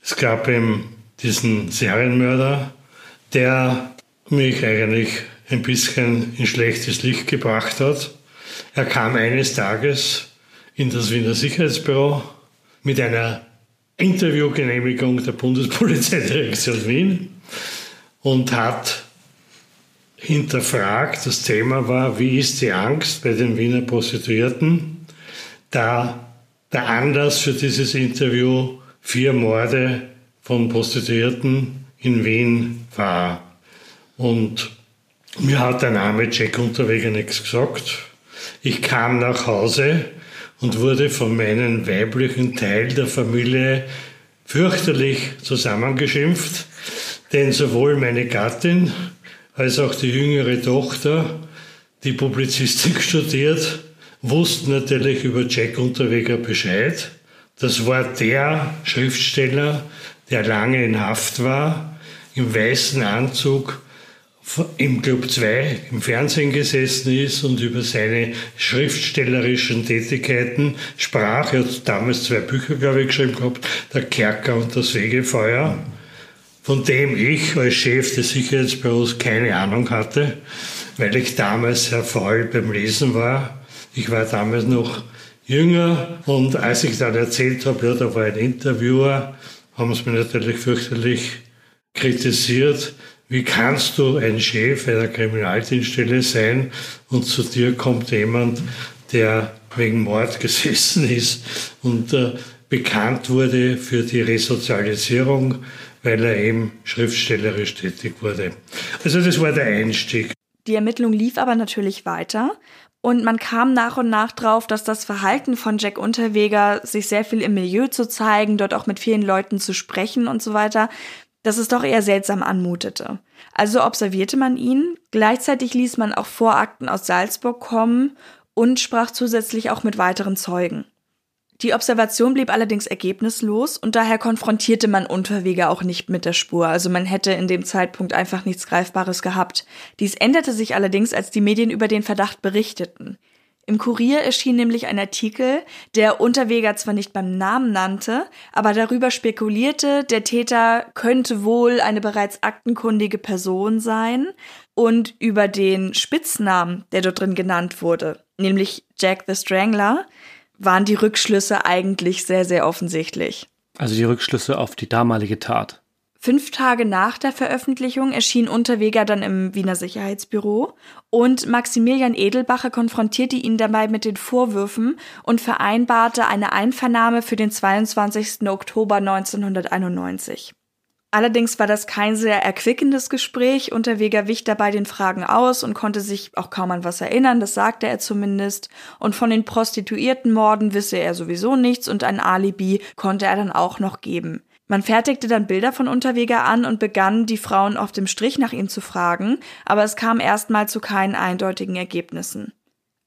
Es gab eben diesen Serienmörder, der mich eigentlich ein bisschen in schlechtes Licht gebracht hat. Er kam eines Tages in das Wiener Sicherheitsbüro mit einer Interviewgenehmigung der Bundespolizeidirektion Wien und hat hinterfragt, das Thema war, wie ist die Angst bei den Wiener Prostituierten, da der Anlass für dieses Interview vier Morde von Prostituierten in Wien war. Und mir hat der Name Jack Unterweger nichts gesagt. Ich kam nach Hause und wurde von meinem weiblichen Teil der Familie fürchterlich zusammengeschimpft, denn sowohl meine Gattin als auch die jüngere Tochter, die Publizistik [LAUGHS] studiert, wussten natürlich über Jack Unterweger Bescheid. Das war der Schriftsteller, der lange in Haft war, im weißen Anzug im Club 2 im Fernsehen gesessen ist und über seine schriftstellerischen Tätigkeiten sprach. Er hat damals zwei Bücher, glaube ich, geschrieben gehabt, Der Kerker und das Wegefeuer, von dem ich als Chef des Sicherheitsbüros keine Ahnung hatte, weil ich damals sehr faul beim Lesen war. Ich war damals noch jünger und als ich dann erzählt habe, ja, da war ein Interviewer, haben sie mich natürlich fürchterlich kritisiert, wie kannst du ein Chef einer Kriminaldienststelle sein und zu dir kommt jemand, der wegen Mord [LAUGHS] gesessen ist und äh, bekannt wurde für die Resozialisierung, weil er eben schriftstellerisch tätig wurde. Also das war der Einstieg. Die Ermittlung lief aber natürlich weiter und man kam nach und nach drauf, dass das Verhalten von Jack Unterweger, sich sehr viel im Milieu zu zeigen, dort auch mit vielen Leuten zu sprechen und so weiter, dass es doch eher seltsam anmutete. Also observierte man ihn, gleichzeitig ließ man auch Vorakten aus Salzburg kommen und sprach zusätzlich auch mit weiteren Zeugen. Die Observation blieb allerdings ergebnislos und daher konfrontierte man Unterweger auch nicht mit der Spur. Also man hätte in dem Zeitpunkt einfach nichts Greifbares gehabt. Dies änderte sich allerdings, als die Medien über den Verdacht berichteten. Im Kurier erschien nämlich ein Artikel, der Unterweger zwar nicht beim Namen nannte, aber darüber spekulierte, der Täter könnte wohl eine bereits aktenkundige Person sein und über den Spitznamen, der dort drin genannt wurde, nämlich Jack the Strangler, waren die Rückschlüsse eigentlich sehr, sehr offensichtlich. Also die Rückschlüsse auf die damalige Tat. Fünf Tage nach der Veröffentlichung erschien Unterweger dann im Wiener Sicherheitsbüro und Maximilian Edelbacher konfrontierte ihn dabei mit den Vorwürfen und vereinbarte eine Einvernahme für den 22. Oktober 1991. Allerdings war das kein sehr erquickendes Gespräch. Unterweger wich dabei den Fragen aus und konnte sich auch kaum an was erinnern, das sagte er zumindest. Und von den Prostituiertenmorden wisse er sowieso nichts und ein Alibi konnte er dann auch noch geben. Man fertigte dann Bilder von Unterweger an und begann, die Frauen auf dem Strich nach ihm zu fragen, aber es kam erstmal zu keinen eindeutigen Ergebnissen.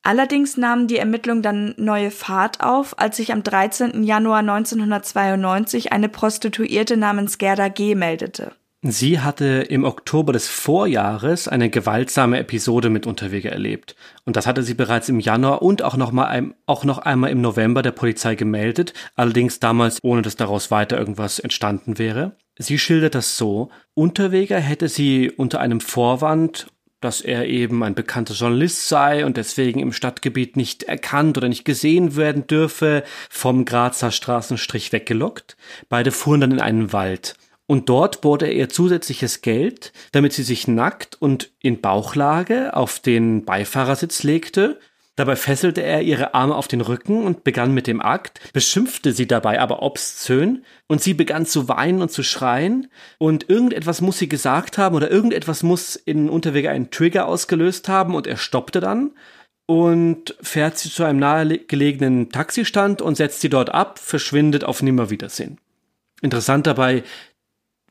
Allerdings nahmen die Ermittlungen dann neue Fahrt auf, als sich am 13. Januar 1992 eine Prostituierte namens Gerda G. meldete. Sie hatte im Oktober des Vorjahres eine gewaltsame Episode mit Unterweger erlebt. Und das hatte sie bereits im Januar und auch noch, mal, auch noch einmal im November der Polizei gemeldet, allerdings damals ohne dass daraus weiter irgendwas entstanden wäre. Sie schildert das so, Unterweger hätte sie unter einem Vorwand dass er eben ein bekannter Journalist sei und deswegen im Stadtgebiet nicht erkannt oder nicht gesehen werden dürfe, vom Grazer Straßenstrich weggelockt. Beide fuhren dann in einen Wald. Und dort bot er ihr zusätzliches Geld, damit sie sich nackt und in Bauchlage auf den Beifahrersitz legte Dabei fesselte er ihre Arme auf den Rücken und begann mit dem Akt, beschimpfte sie dabei aber obszön, und sie begann zu weinen und zu schreien, und irgendetwas muss sie gesagt haben oder irgendetwas muss in Unterwege einen Trigger ausgelöst haben, und er stoppte dann und fährt sie zu einem nahegelegenen Taxistand und setzt sie dort ab, verschwindet auf Nimmerwiedersehen. Interessant dabei,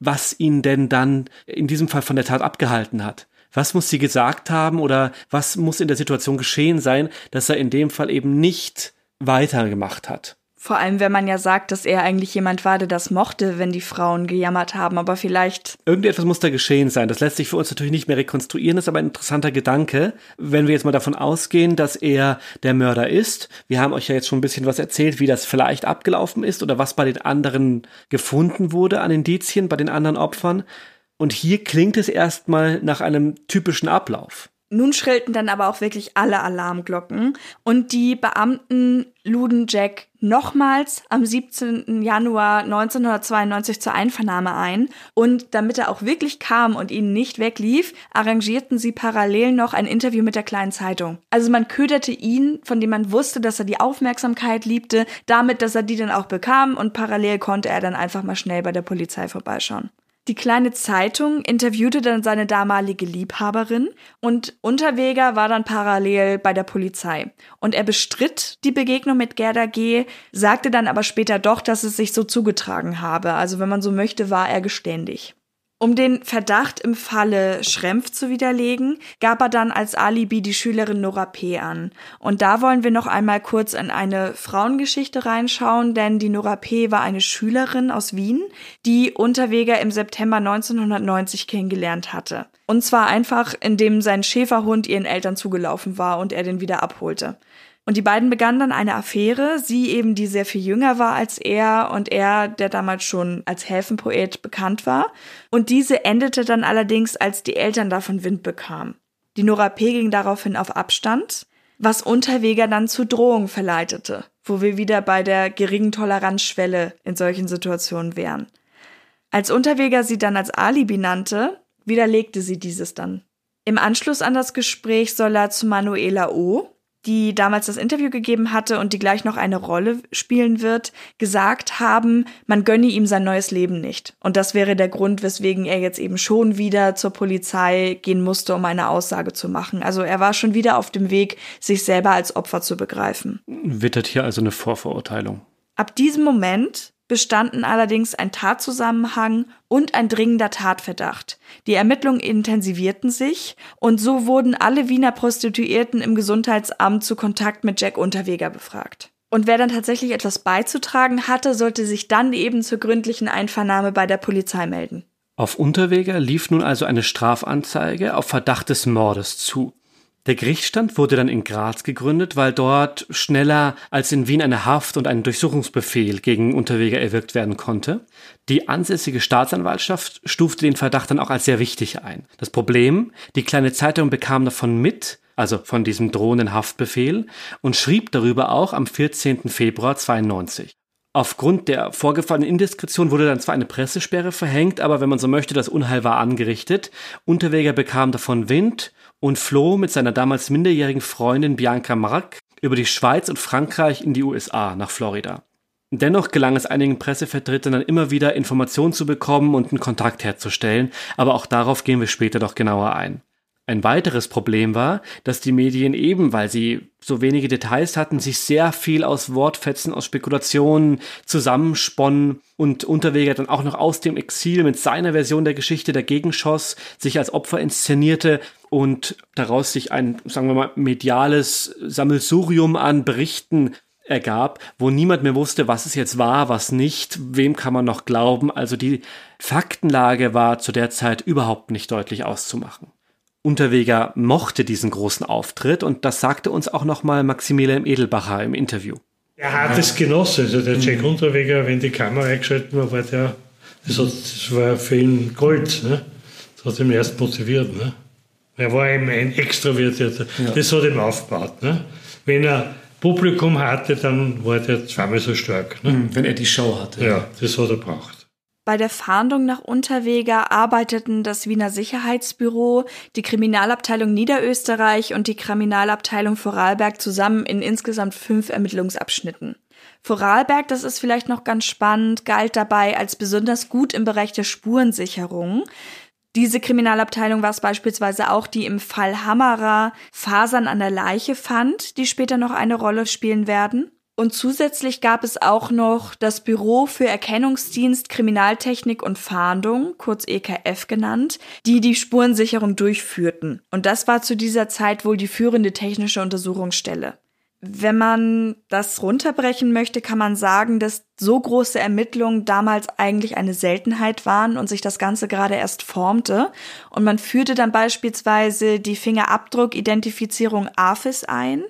was ihn denn dann in diesem Fall von der Tat abgehalten hat was muss sie gesagt haben oder was muss in der Situation geschehen sein, dass er in dem Fall eben nicht weitergemacht hat. Vor allem, wenn man ja sagt, dass er eigentlich jemand war, der das mochte, wenn die Frauen gejammert haben, aber vielleicht. Irgendetwas muss da geschehen sein. Das lässt sich für uns natürlich nicht mehr rekonstruieren, ist aber ein interessanter Gedanke. Wenn wir jetzt mal davon ausgehen, dass er der Mörder ist. Wir haben euch ja jetzt schon ein bisschen was erzählt, wie das vielleicht abgelaufen ist oder was bei den anderen gefunden wurde an Indizien, bei den anderen Opfern. Und hier klingt es erstmal nach einem typischen Ablauf. Nun schrillten dann aber auch wirklich alle Alarmglocken und die Beamten luden Jack nochmals am 17. Januar 1992 zur Einvernahme ein und damit er auch wirklich kam und ihnen nicht weglief, arrangierten sie parallel noch ein Interview mit der kleinen Zeitung. Also man köderte ihn, von dem man wusste, dass er die Aufmerksamkeit liebte, damit, dass er die dann auch bekam und parallel konnte er dann einfach mal schnell bei der Polizei vorbeischauen. Die kleine Zeitung interviewte dann seine damalige Liebhaberin und Unterweger war dann parallel bei der Polizei. Und er bestritt die Begegnung mit Gerda G., sagte dann aber später doch, dass es sich so zugetragen habe. Also wenn man so möchte, war er geständig. Um den Verdacht im Falle Schrempf zu widerlegen, gab er dann als Alibi die Schülerin Nora P. an. Und da wollen wir noch einmal kurz in eine Frauengeschichte reinschauen, denn die Nora P. war eine Schülerin aus Wien, die Unterweger im September 1990 kennengelernt hatte. Und zwar einfach, indem sein Schäferhund ihren Eltern zugelaufen war und er den wieder abholte. Und die beiden begannen dann eine Affäre, sie eben, die sehr viel jünger war als er und er, der damals schon als Häfenpoet bekannt war. Und diese endete dann allerdings, als die Eltern davon Wind bekamen. Die Nora P. ging daraufhin auf Abstand, was Unterweger dann zu Drohung verleitete, wo wir wieder bei der geringen Toleranzschwelle in solchen Situationen wären. Als Unterweger sie dann als Alibi nannte, widerlegte sie dieses dann. Im Anschluss an das Gespräch soll er zu Manuela O., die damals das Interview gegeben hatte und die gleich noch eine Rolle spielen wird, gesagt haben, man gönne ihm sein neues Leben nicht. Und das wäre der Grund, weswegen er jetzt eben schon wieder zur Polizei gehen musste, um eine Aussage zu machen. Also er war schon wieder auf dem Weg, sich selber als Opfer zu begreifen. Wittert hier also eine Vorverurteilung. Ab diesem Moment bestanden allerdings ein Tatzusammenhang und ein dringender Tatverdacht. Die Ermittlungen intensivierten sich und so wurden alle Wiener Prostituierten im Gesundheitsamt zu Kontakt mit Jack Unterweger befragt. Und wer dann tatsächlich etwas beizutragen hatte, sollte sich dann eben zur gründlichen Einvernahme bei der Polizei melden. Auf Unterweger lief nun also eine Strafanzeige auf Verdacht des Mordes zu. Der Gerichtsstand wurde dann in Graz gegründet, weil dort schneller als in Wien eine Haft und ein Durchsuchungsbefehl gegen Unterweger erwirkt werden konnte. Die ansässige Staatsanwaltschaft stufte den Verdacht dann auch als sehr wichtig ein. Das Problem, die kleine Zeitung bekam davon mit, also von diesem drohenden Haftbefehl, und schrieb darüber auch am 14. Februar 92. Aufgrund der vorgefallenen Indiskretion wurde dann zwar eine Pressesperre verhängt, aber wenn man so möchte, das Unheil war angerichtet. Unterweger bekam davon Wind und floh mit seiner damals minderjährigen Freundin Bianca Mark über die Schweiz und Frankreich in die USA nach Florida. Dennoch gelang es einigen Pressevertretern dann immer wieder Informationen zu bekommen und einen Kontakt herzustellen, aber auch darauf gehen wir später noch genauer ein. Ein weiteres Problem war, dass die Medien eben, weil sie so wenige Details hatten, sich sehr viel aus Wortfetzen, aus Spekulationen zusammensponnen und Unterweger dann auch noch aus dem Exil mit seiner Version der Geschichte dagegen schoss, sich als Opfer inszenierte und daraus sich ein, sagen wir mal, mediales Sammelsurium an Berichten ergab, wo niemand mehr wusste, was es jetzt war, was nicht, wem kann man noch glauben. Also die Faktenlage war zu der Zeit überhaupt nicht deutlich auszumachen. Unterweger mochte diesen großen Auftritt und das sagte uns auch nochmal Maximilian Edelbacher im Interview. Er hat es genossen, also der Jack Unterweger, wenn die Kamera eingeschaltet war, war der, das, hat, das war für ihn Gold. Ne? Das hat ihn erst motiviert. Ne? Er war eben ein Extrovertierter. Ja. Das hat ihm aufgebaut. Ne? Wenn er Publikum hatte, dann war der zweimal so stark. Ne? Wenn er die Show hatte. Ja, das hat er braucht. Bei der Fahndung nach Unterweger arbeiteten das Wiener Sicherheitsbüro, die Kriminalabteilung Niederösterreich und die Kriminalabteilung Vorarlberg zusammen in insgesamt fünf Ermittlungsabschnitten. Vorarlberg, das ist vielleicht noch ganz spannend, galt dabei als besonders gut im Bereich der Spurensicherung. Diese Kriminalabteilung war es beispielsweise auch, die im Fall Hammerer Fasern an der Leiche fand, die später noch eine Rolle spielen werden. Und zusätzlich gab es auch noch das Büro für Erkennungsdienst, Kriminaltechnik und Fahndung, kurz EKF genannt, die die Spurensicherung durchführten. Und das war zu dieser Zeit wohl die führende technische Untersuchungsstelle. Wenn man das runterbrechen möchte, kann man sagen, dass so große Ermittlungen damals eigentlich eine Seltenheit waren und sich das Ganze gerade erst formte. Und man führte dann beispielsweise die Fingerabdruck-Identifizierung AFIS ein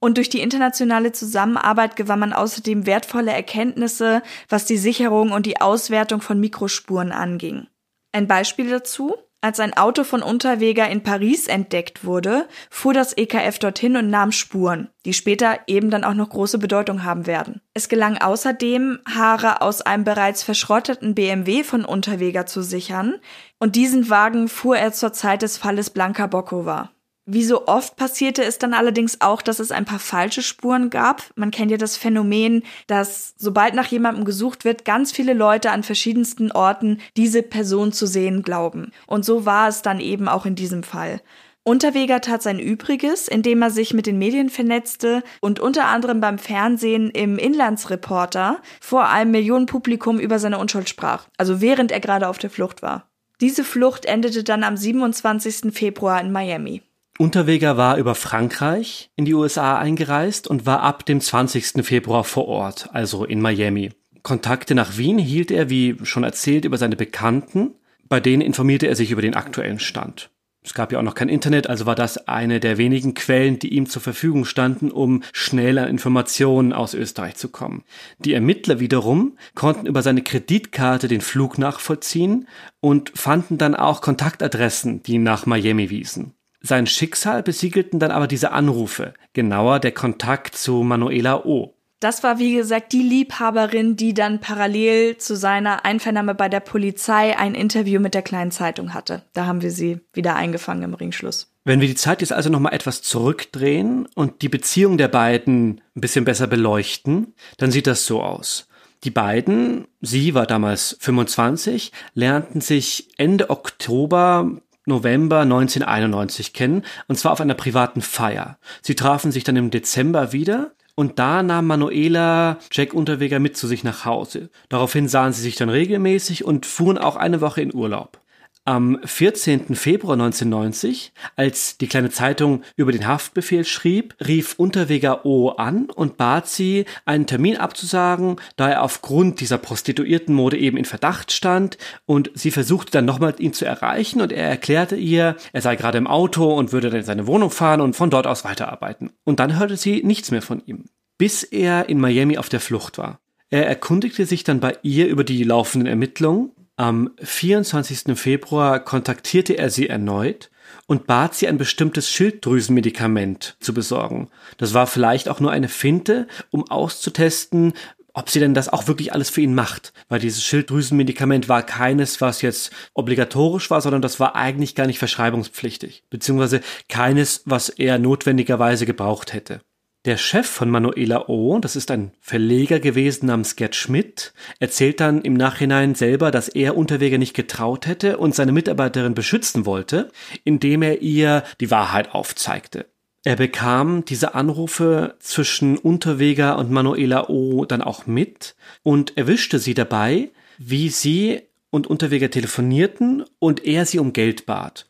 und durch die internationale Zusammenarbeit gewann man außerdem wertvolle Erkenntnisse, was die Sicherung und die Auswertung von Mikrospuren anging. Ein Beispiel dazu. Als ein Auto von Unterweger in Paris entdeckt wurde, fuhr das EKF dorthin und nahm Spuren, die später eben dann auch noch große Bedeutung haben werden. Es gelang außerdem, Haare aus einem bereits verschrotteten BMW von Unterweger zu sichern, und diesen Wagen fuhr er zur Zeit des Falles Blanca Bokova. Wie so oft passierte es dann allerdings auch, dass es ein paar falsche Spuren gab. Man kennt ja das Phänomen, dass sobald nach jemandem gesucht wird, ganz viele Leute an verschiedensten Orten diese Person zu sehen glauben. Und so war es dann eben auch in diesem Fall. Unterweger tat sein Übriges, indem er sich mit den Medien vernetzte und unter anderem beim Fernsehen im Inlandsreporter vor einem Millionenpublikum über seine Unschuld sprach, also während er gerade auf der Flucht war. Diese Flucht endete dann am 27. Februar in Miami. Unterweger war über Frankreich in die USA eingereist und war ab dem 20. Februar vor Ort, also in Miami. Kontakte nach Wien hielt er, wie schon erzählt, über seine Bekannten. Bei denen informierte er sich über den aktuellen Stand. Es gab ja auch noch kein Internet, also war das eine der wenigen Quellen, die ihm zur Verfügung standen, um schnell an Informationen aus Österreich zu kommen. Die Ermittler wiederum konnten über seine Kreditkarte den Flug nachvollziehen und fanden dann auch Kontaktadressen, die nach Miami wiesen. Sein Schicksal besiegelten dann aber diese Anrufe, genauer der Kontakt zu Manuela O. Das war, wie gesagt, die Liebhaberin, die dann parallel zu seiner Einvernahme bei der Polizei ein Interview mit der kleinen Zeitung hatte. Da haben wir sie wieder eingefangen im Ringschluss. Wenn wir die Zeit jetzt also nochmal etwas zurückdrehen und die Beziehung der beiden ein bisschen besser beleuchten, dann sieht das so aus. Die beiden, sie war damals 25, lernten sich Ende Oktober November 1991 kennen, und zwar auf einer privaten Feier. Sie trafen sich dann im Dezember wieder und da nahm Manuela Jack Unterweger mit zu sich nach Hause. Daraufhin sahen sie sich dann regelmäßig und fuhren auch eine Woche in Urlaub. Am 14. Februar 1990, als die kleine Zeitung über den Haftbefehl schrieb, rief Unterweger O an und bat sie, einen Termin abzusagen, da er aufgrund dieser Prostituiertenmode eben in Verdacht stand und sie versuchte dann nochmal ihn zu erreichen und er erklärte ihr, er sei gerade im Auto und würde dann in seine Wohnung fahren und von dort aus weiterarbeiten. Und dann hörte sie nichts mehr von ihm, bis er in Miami auf der Flucht war. Er erkundigte sich dann bei ihr über die laufenden Ermittlungen am 24. Februar kontaktierte er sie erneut und bat sie ein bestimmtes Schilddrüsenmedikament zu besorgen. Das war vielleicht auch nur eine Finte, um auszutesten, ob sie denn das auch wirklich alles für ihn macht. Weil dieses Schilddrüsenmedikament war keines, was jetzt obligatorisch war, sondern das war eigentlich gar nicht verschreibungspflichtig. Beziehungsweise keines, was er notwendigerweise gebraucht hätte. Der Chef von Manuela O., das ist ein Verleger gewesen namens Gerd Schmidt, erzählt dann im Nachhinein selber, dass er Unterweger nicht getraut hätte und seine Mitarbeiterin beschützen wollte, indem er ihr die Wahrheit aufzeigte. Er bekam diese Anrufe zwischen Unterweger und Manuela O. dann auch mit und erwischte sie dabei, wie sie und Unterweger telefonierten und er sie um Geld bat.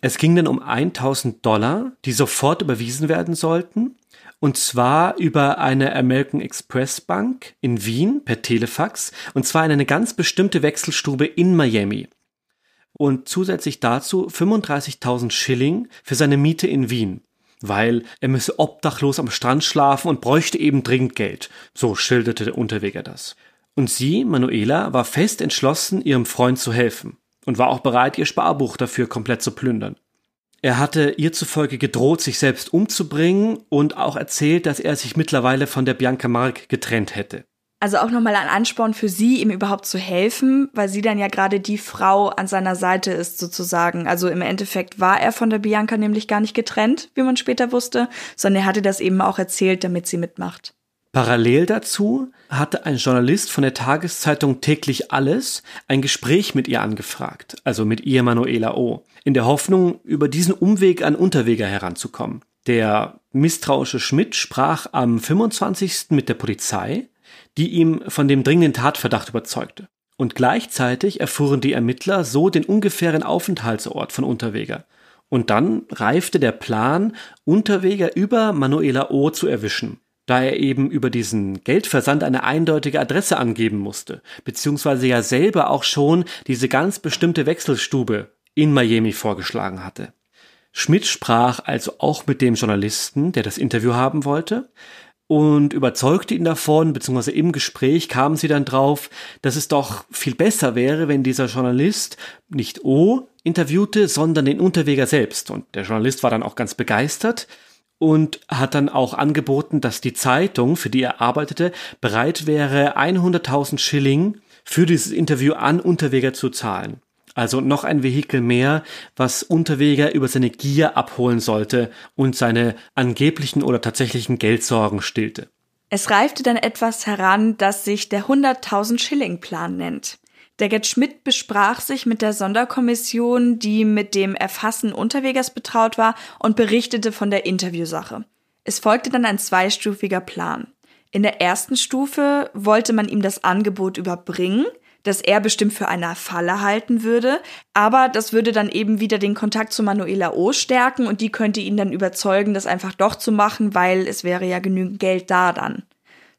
Es ging dann um 1000 Dollar, die sofort überwiesen werden sollten und zwar über eine American Express Bank in Wien per Telefax. Und zwar in eine ganz bestimmte Wechselstube in Miami. Und zusätzlich dazu 35.000 Schilling für seine Miete in Wien. Weil er müsse obdachlos am Strand schlafen und bräuchte eben dringend Geld. So schilderte der Unterweger das. Und sie, Manuela, war fest entschlossen, ihrem Freund zu helfen und war auch bereit, ihr Sparbuch dafür komplett zu plündern. Er hatte ihr zufolge gedroht, sich selbst umzubringen und auch erzählt, dass er sich mittlerweile von der Bianca Mark getrennt hätte. Also auch nochmal ein Ansporn für sie, ihm überhaupt zu helfen, weil sie dann ja gerade die Frau an seiner Seite ist sozusagen. Also im Endeffekt war er von der Bianca nämlich gar nicht getrennt, wie man später wusste, sondern er hatte das eben auch erzählt, damit sie mitmacht. Parallel dazu hatte ein Journalist von der Tageszeitung Täglich Alles ein Gespräch mit ihr angefragt, also mit ihr Manuela O in der Hoffnung, über diesen Umweg an Unterweger heranzukommen. Der misstrauische Schmidt sprach am 25. mit der Polizei, die ihm von dem dringenden Tatverdacht überzeugte. Und gleichzeitig erfuhren die Ermittler so den ungefähren Aufenthaltsort von Unterweger. Und dann reifte der Plan, Unterweger über Manuela O. zu erwischen, da er eben über diesen Geldversand eine eindeutige Adresse angeben musste, beziehungsweise ja selber auch schon diese ganz bestimmte Wechselstube in Miami vorgeschlagen hatte. Schmidt sprach also auch mit dem Journalisten, der das Interview haben wollte, und überzeugte ihn davon, beziehungsweise im Gespräch kamen sie dann drauf, dass es doch viel besser wäre, wenn dieser Journalist nicht O interviewte, sondern den Unterweger selbst. Und der Journalist war dann auch ganz begeistert und hat dann auch angeboten, dass die Zeitung, für die er arbeitete, bereit wäre, 100.000 Schilling für dieses Interview an Unterweger zu zahlen. Also noch ein Vehikel mehr, was Unterweger über seine Gier abholen sollte und seine angeblichen oder tatsächlichen Geldsorgen stillte. Es reifte dann etwas heran, das sich der 100.000 Schilling Plan nennt. Der Gerd Schmidt besprach sich mit der Sonderkommission, die mit dem Erfassen Unterwegers betraut war und berichtete von der Interviewsache. Es folgte dann ein zweistufiger Plan. In der ersten Stufe wollte man ihm das Angebot überbringen, das er bestimmt für eine Falle halten würde. Aber das würde dann eben wieder den Kontakt zu Manuela O stärken und die könnte ihn dann überzeugen, das einfach doch zu machen, weil es wäre ja genügend Geld da dann.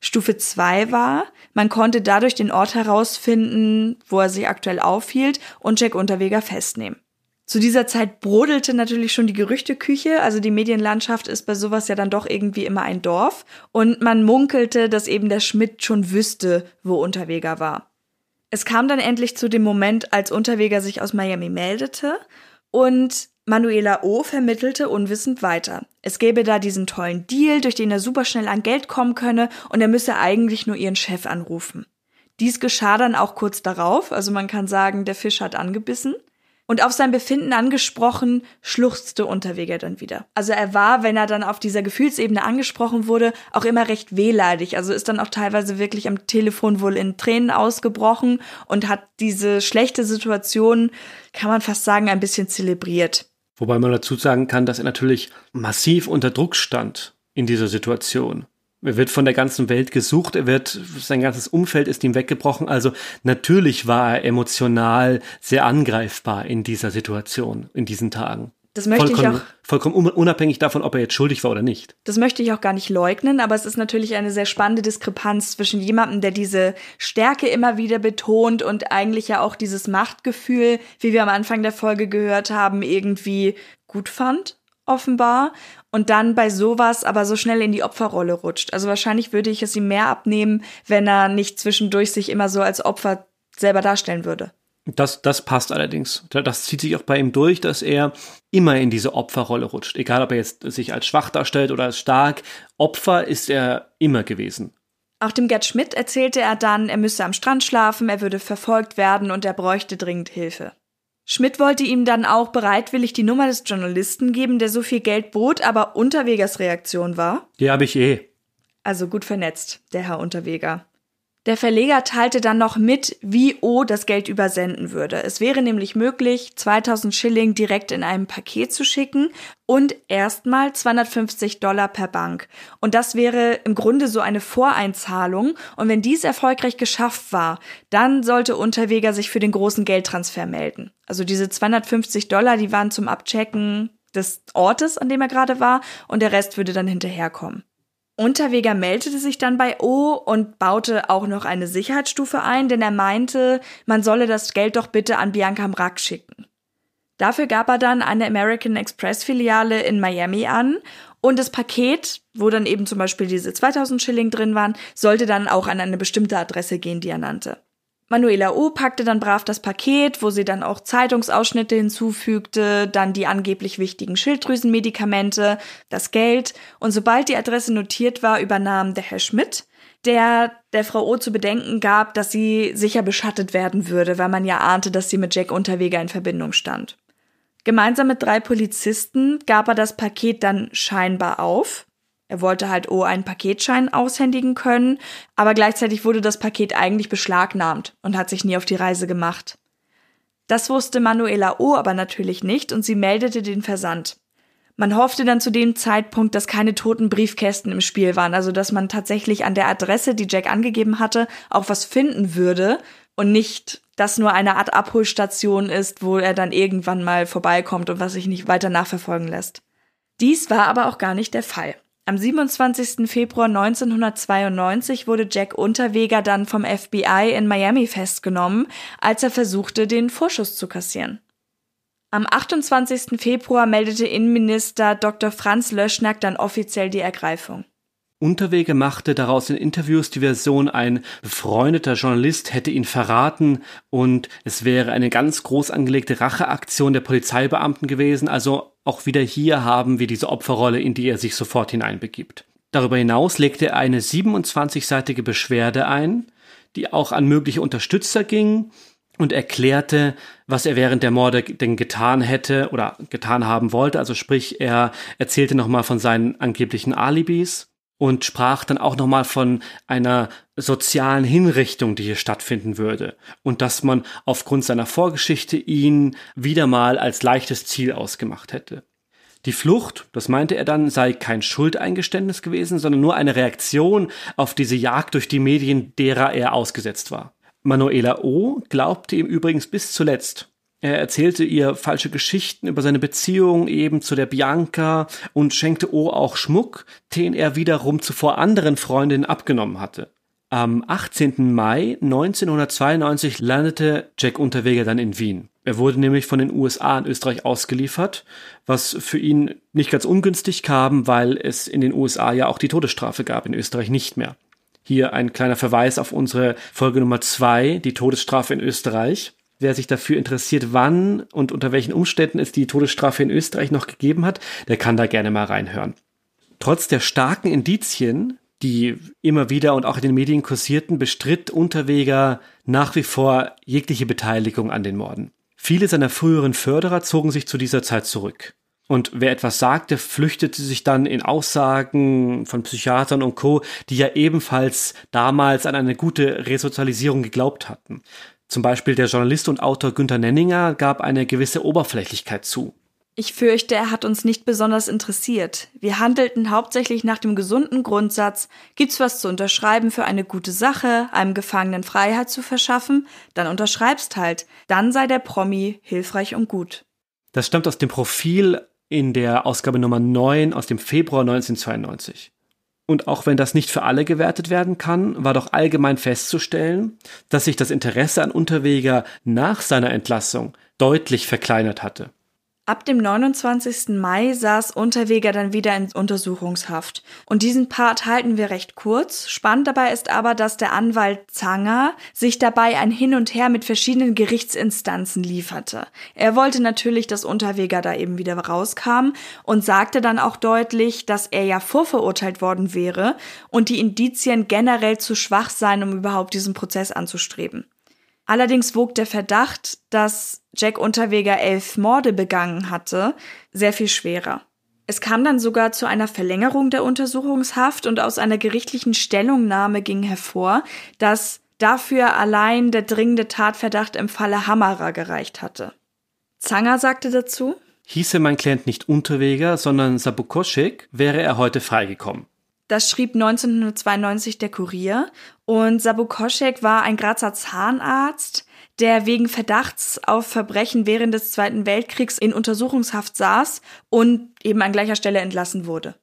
Stufe 2 war, man konnte dadurch den Ort herausfinden, wo er sich aktuell aufhielt und Jack Unterweger festnehmen. Zu dieser Zeit brodelte natürlich schon die Gerüchteküche, also die Medienlandschaft ist bei sowas ja dann doch irgendwie immer ein Dorf und man munkelte, dass eben der Schmidt schon wüsste, wo Unterweger war. Es kam dann endlich zu dem Moment, als Unterweger sich aus Miami meldete und Manuela O. vermittelte unwissend weiter. Es gäbe da diesen tollen Deal, durch den er super schnell an Geld kommen könne und er müsse eigentlich nur ihren Chef anrufen. Dies geschah dann auch kurz darauf, also man kann sagen, der Fisch hat angebissen. Und auf sein Befinden angesprochen, schluchzte Unterweger dann wieder. Also er war, wenn er dann auf dieser Gefühlsebene angesprochen wurde, auch immer recht wehleidig. Also ist dann auch teilweise wirklich am Telefon wohl in Tränen ausgebrochen und hat diese schlechte Situation, kann man fast sagen, ein bisschen zelebriert. Wobei man dazu sagen kann, dass er natürlich massiv unter Druck stand in dieser Situation. Er wird von der ganzen Welt gesucht, er wird, sein ganzes Umfeld ist ihm weggebrochen. Also natürlich war er emotional sehr angreifbar in dieser Situation, in diesen Tagen. Das möchte vollkommen, ich auch. Vollkommen unabhängig davon, ob er jetzt schuldig war oder nicht. Das möchte ich auch gar nicht leugnen, aber es ist natürlich eine sehr spannende Diskrepanz zwischen jemandem, der diese Stärke immer wieder betont und eigentlich ja auch dieses Machtgefühl, wie wir am Anfang der Folge gehört haben, irgendwie gut fand, offenbar. Und dann bei sowas aber so schnell in die Opferrolle rutscht. Also wahrscheinlich würde ich es ihm mehr abnehmen, wenn er nicht zwischendurch sich immer so als Opfer selber darstellen würde. Das, das passt allerdings. Das zieht sich auch bei ihm durch, dass er immer in diese Opferrolle rutscht. Egal, ob er jetzt sich als schwach darstellt oder als stark. Opfer ist er immer gewesen. Auch dem Gerd Schmidt erzählte er dann, er müsse am Strand schlafen, er würde verfolgt werden und er bräuchte dringend Hilfe. Schmidt wollte ihm dann auch bereitwillig die Nummer des Journalisten geben, der so viel Geld bot, aber Unterwegers Reaktion war. Die habe ich eh. Also gut vernetzt, der Herr Unterweger. Der Verleger teilte dann noch mit, wie O das Geld übersenden würde. Es wäre nämlich möglich, 2000 Schilling direkt in einem Paket zu schicken und erstmal 250 Dollar per Bank. Und das wäre im Grunde so eine Voreinzahlung. Und wenn dies erfolgreich geschafft war, dann sollte Unterweger sich für den großen Geldtransfer melden. Also diese 250 Dollar, die waren zum Abchecken des Ortes, an dem er gerade war, und der Rest würde dann hinterherkommen. Unterweger meldete sich dann bei O und baute auch noch eine Sicherheitsstufe ein, denn er meinte, man solle das Geld doch bitte an Bianca Mrack schicken. Dafür gab er dann eine American Express Filiale in Miami an und das Paket, wo dann eben zum Beispiel diese 2000 Schilling drin waren, sollte dann auch an eine bestimmte Adresse gehen, die er nannte. Manuela O. packte dann brav das Paket, wo sie dann auch Zeitungsausschnitte hinzufügte, dann die angeblich wichtigen Schilddrüsenmedikamente, das Geld. Und sobald die Adresse notiert war, übernahm der Herr Schmidt, der der Frau O. zu bedenken gab, dass sie sicher beschattet werden würde, weil man ja ahnte, dass sie mit Jack Unterweger in Verbindung stand. Gemeinsam mit drei Polizisten gab er das Paket dann scheinbar auf, er wollte halt O einen Paketschein aushändigen können, aber gleichzeitig wurde das Paket eigentlich beschlagnahmt und hat sich nie auf die Reise gemacht. Das wusste Manuela O aber natürlich nicht und sie meldete den Versand. Man hoffte dann zu dem Zeitpunkt, dass keine toten Briefkästen im Spiel waren, also dass man tatsächlich an der Adresse, die Jack angegeben hatte, auch was finden würde und nicht, dass nur eine Art Abholstation ist, wo er dann irgendwann mal vorbeikommt und was sich nicht weiter nachverfolgen lässt. Dies war aber auch gar nicht der Fall. Am 27. Februar 1992 wurde Jack Unterweger dann vom FBI in Miami festgenommen, als er versuchte, den Vorschuss zu kassieren. Am 28. Februar meldete Innenminister Dr. Franz Löschnack dann offiziell die Ergreifung. Unterwege machte daraus in Interviews die Version, ein befreundeter Journalist hätte ihn verraten und es wäre eine ganz groß angelegte Racheaktion der Polizeibeamten gewesen. Also auch wieder hier haben wir diese Opferrolle, in die er sich sofort hineinbegibt. Darüber hinaus legte er eine 27-seitige Beschwerde ein, die auch an mögliche Unterstützer ging und erklärte, was er während der Morde denn getan hätte oder getan haben wollte. Also sprich, er erzählte nochmal von seinen angeblichen Alibis und sprach dann auch nochmal von einer sozialen Hinrichtung, die hier stattfinden würde und dass man aufgrund seiner Vorgeschichte ihn wieder mal als leichtes Ziel ausgemacht hätte. Die Flucht, das meinte er dann, sei kein Schuldeingeständnis gewesen, sondern nur eine Reaktion auf diese Jagd durch die Medien, derer er ausgesetzt war. Manuela O. glaubte ihm übrigens bis zuletzt, er erzählte ihr falsche Geschichten über seine Beziehung eben zu der Bianca und schenkte O auch Schmuck, den er wiederum zuvor anderen Freundinnen abgenommen hatte. Am 18. Mai 1992 landete Jack Unterweger dann in Wien. Er wurde nämlich von den USA in Österreich ausgeliefert, was für ihn nicht ganz ungünstig kam, weil es in den USA ja auch die Todesstrafe gab, in Österreich nicht mehr. Hier ein kleiner Verweis auf unsere Folge Nummer zwei, die Todesstrafe in Österreich. Wer sich dafür interessiert, wann und unter welchen Umständen es die Todesstrafe in Österreich noch gegeben hat, der kann da gerne mal reinhören. Trotz der starken Indizien, die immer wieder und auch in den Medien kursierten, bestritt Unterweger nach wie vor jegliche Beteiligung an den Morden. Viele seiner früheren Förderer zogen sich zu dieser Zeit zurück. Und wer etwas sagte, flüchtete sich dann in Aussagen von Psychiatern und Co., die ja ebenfalls damals an eine gute Resozialisierung geglaubt hatten. Zum Beispiel der Journalist und Autor Günter Nenninger gab eine gewisse Oberflächlichkeit zu. Ich fürchte, er hat uns nicht besonders interessiert. Wir handelten hauptsächlich nach dem gesunden Grundsatz, gibt's was zu unterschreiben für eine gute Sache, einem Gefangenen Freiheit zu verschaffen, dann unterschreibst halt. Dann sei der Promi hilfreich und gut. Das stammt aus dem Profil in der Ausgabe Nummer 9 aus dem Februar 1992. Und auch wenn das nicht für alle gewertet werden kann, war doch allgemein festzustellen, dass sich das Interesse an Unterweger nach seiner Entlassung deutlich verkleinert hatte. Ab dem 29. Mai saß Unterweger dann wieder in Untersuchungshaft. Und diesen Part halten wir recht kurz. Spannend dabei ist aber, dass der Anwalt Zanger sich dabei ein Hin und Her mit verschiedenen Gerichtsinstanzen lieferte. Er wollte natürlich, dass Unterweger da eben wieder rauskam und sagte dann auch deutlich, dass er ja vorverurteilt worden wäre und die Indizien generell zu schwach seien, um überhaupt diesen Prozess anzustreben. Allerdings wog der Verdacht, dass Jack Unterweger elf Morde begangen hatte, sehr viel schwerer. Es kam dann sogar zu einer Verlängerung der Untersuchungshaft und aus einer gerichtlichen Stellungnahme ging hervor, dass dafür allein der dringende Tatverdacht im Falle Hammerer gereicht hatte. Zanger sagte dazu, Hieße mein Klient nicht Unterweger, sondern Sabukoschek, wäre er heute freigekommen. Das schrieb 1992 der Kurier und Sabukoschek war ein Grazer Zahnarzt, der wegen Verdachts auf Verbrechen während des Zweiten Weltkriegs in Untersuchungshaft saß und eben an gleicher Stelle entlassen wurde.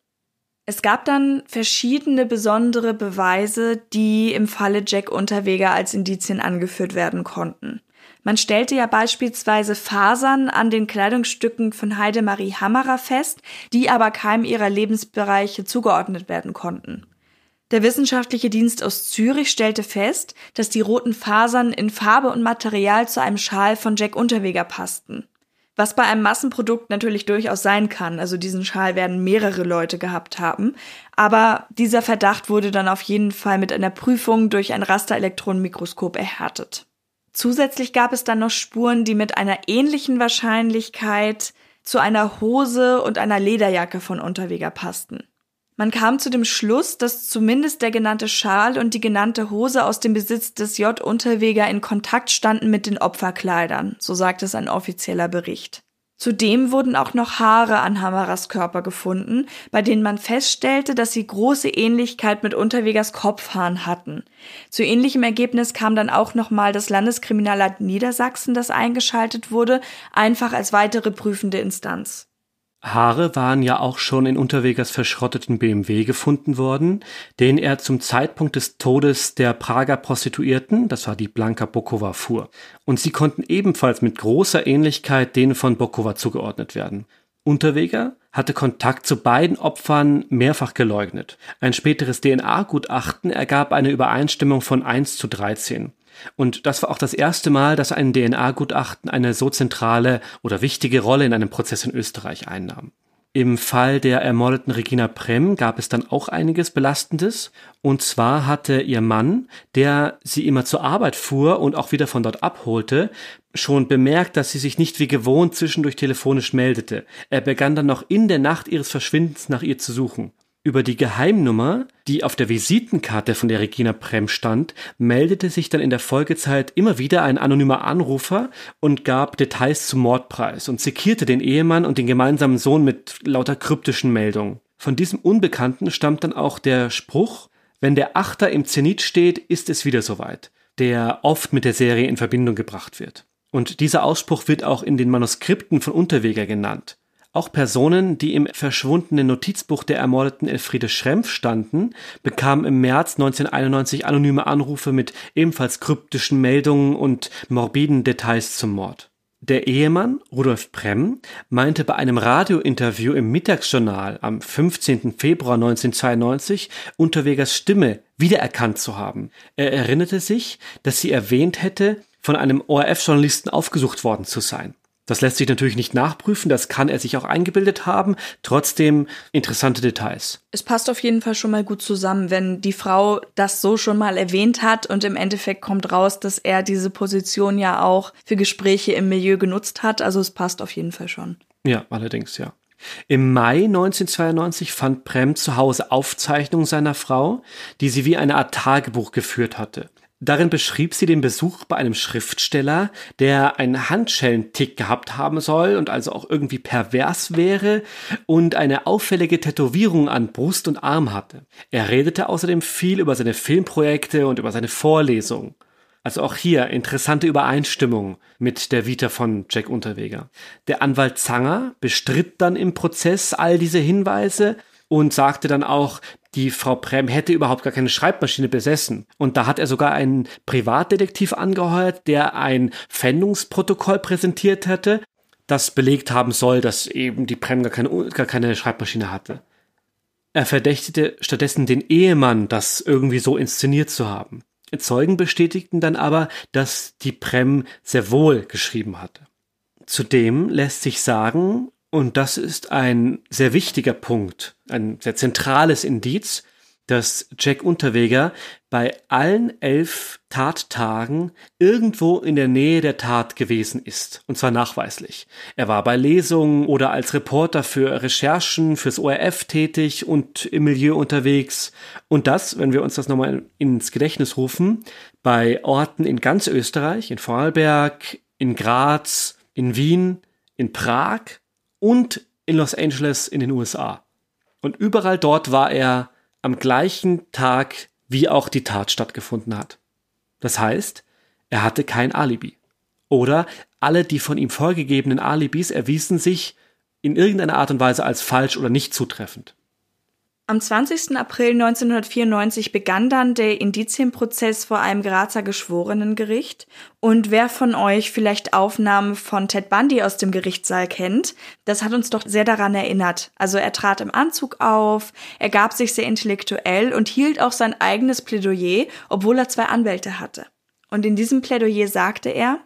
Es gab dann verschiedene besondere Beweise, die im Falle Jack Unterweger als Indizien angeführt werden konnten. Man stellte ja beispielsweise Fasern an den Kleidungsstücken von Heidemarie Hammerer fest, die aber keinem ihrer Lebensbereiche zugeordnet werden konnten. Der wissenschaftliche Dienst aus Zürich stellte fest, dass die roten Fasern in Farbe und Material zu einem Schal von Jack Unterweger passten. Was bei einem Massenprodukt natürlich durchaus sein kann, also diesen Schal werden mehrere Leute gehabt haben, aber dieser Verdacht wurde dann auf jeden Fall mit einer Prüfung durch ein Rasterelektronenmikroskop erhärtet. Zusätzlich gab es dann noch Spuren, die mit einer ähnlichen Wahrscheinlichkeit zu einer Hose und einer Lederjacke von Unterweger passten. Man kam zu dem Schluss, dass zumindest der genannte Schal und die genannte Hose aus dem Besitz des J. Unterweger in Kontakt standen mit den Opferkleidern, so sagt es ein offizieller Bericht. Zudem wurden auch noch Haare an Hammerers Körper gefunden, bei denen man feststellte, dass sie große Ähnlichkeit mit Unterwegers Kopfhaaren hatten. Zu ähnlichem Ergebnis kam dann auch nochmal das Landeskriminalamt Niedersachsen, das eingeschaltet wurde, einfach als weitere prüfende Instanz. Haare waren ja auch schon in Unterwegers verschrotteten BMW gefunden worden, den er zum Zeitpunkt des Todes der Prager Prostituierten, das war die Blanka Bokova, fuhr. Und sie konnten ebenfalls mit großer Ähnlichkeit denen von Bokova zugeordnet werden. Unterweger hatte Kontakt zu beiden Opfern mehrfach geleugnet. Ein späteres DNA-Gutachten ergab eine Übereinstimmung von 1 zu 13. Und das war auch das erste Mal, dass ein DNA-Gutachten eine so zentrale oder wichtige Rolle in einem Prozess in Österreich einnahm. Im Fall der ermordeten Regina Prem gab es dann auch einiges Belastendes. Und zwar hatte ihr Mann, der sie immer zur Arbeit fuhr und auch wieder von dort abholte, schon bemerkt, dass sie sich nicht wie gewohnt zwischendurch telefonisch meldete. Er begann dann noch in der Nacht ihres Verschwindens nach ihr zu suchen. Über die Geheimnummer, die auf der Visitenkarte von der Regina Prem stand, meldete sich dann in der Folgezeit immer wieder ein anonymer Anrufer und gab Details zum Mordpreis und sekierte den Ehemann und den gemeinsamen Sohn mit lauter kryptischen Meldungen. Von diesem Unbekannten stammt dann auch der Spruch, wenn der Achter im Zenit steht, ist es wieder soweit, der oft mit der Serie in Verbindung gebracht wird. Und dieser Ausspruch wird auch in den Manuskripten von Unterweger genannt. Auch Personen, die im verschwundenen Notizbuch der ermordeten Elfriede Schrempf standen, bekamen im März 1991 anonyme Anrufe mit ebenfalls kryptischen Meldungen und morbiden Details zum Mord. Der Ehemann, Rudolf Brem, meinte bei einem Radiointerview im Mittagsjournal am 15. Februar 1992 Unterwegers Stimme wiedererkannt zu haben. Er erinnerte sich, dass sie erwähnt hätte, von einem ORF-Journalisten aufgesucht worden zu sein. Das lässt sich natürlich nicht nachprüfen, das kann er sich auch eingebildet haben. Trotzdem interessante Details. Es passt auf jeden Fall schon mal gut zusammen, wenn die Frau das so schon mal erwähnt hat und im Endeffekt kommt raus, dass er diese Position ja auch für Gespräche im Milieu genutzt hat. Also es passt auf jeden Fall schon. Ja, allerdings, ja. Im Mai 1992 fand Prem zu Hause Aufzeichnungen seiner Frau, die sie wie eine Art Tagebuch geführt hatte. Darin beschrieb sie den Besuch bei einem Schriftsteller, der einen Handschellentick gehabt haben soll und also auch irgendwie pervers wäre und eine auffällige Tätowierung an Brust und Arm hatte. Er redete außerdem viel über seine Filmprojekte und über seine Vorlesungen. Also auch hier interessante Übereinstimmung mit der Vita von Jack Unterweger. Der Anwalt Zanger bestritt dann im Prozess all diese Hinweise und sagte dann auch, die Frau Prem hätte überhaupt gar keine Schreibmaschine besessen. Und da hat er sogar einen Privatdetektiv angeheuert, der ein Pfändungsprotokoll präsentiert hätte, das belegt haben soll, dass eben die Prem gar keine, gar keine Schreibmaschine hatte. Er verdächtigte stattdessen den Ehemann, das irgendwie so inszeniert zu haben. Zeugen bestätigten dann aber, dass die Prem sehr wohl geschrieben hatte. Zudem lässt sich sagen, und das ist ein sehr wichtiger Punkt, ein sehr zentrales Indiz, dass Jack Unterweger bei allen elf Tattagen irgendwo in der Nähe der Tat gewesen ist. Und zwar nachweislich. Er war bei Lesungen oder als Reporter für Recherchen fürs ORF tätig und im Milieu unterwegs. Und das, wenn wir uns das nochmal ins Gedächtnis rufen, bei Orten in ganz Österreich, in Vorarlberg, in Graz, in Wien, in Prag und in Los Angeles in den USA. Und überall dort war er am gleichen Tag, wie auch die Tat stattgefunden hat. Das heißt, er hatte kein Alibi. Oder alle die von ihm vorgegebenen Alibis erwiesen sich in irgendeiner Art und Weise als falsch oder nicht zutreffend. Am 20. April 1994 begann dann der Indizienprozess vor einem Grazer Geschworenengericht. Und wer von euch vielleicht Aufnahmen von Ted Bundy aus dem Gerichtssaal kennt, das hat uns doch sehr daran erinnert. Also er trat im Anzug auf, er gab sich sehr intellektuell und hielt auch sein eigenes Plädoyer, obwohl er zwei Anwälte hatte. Und in diesem Plädoyer sagte er,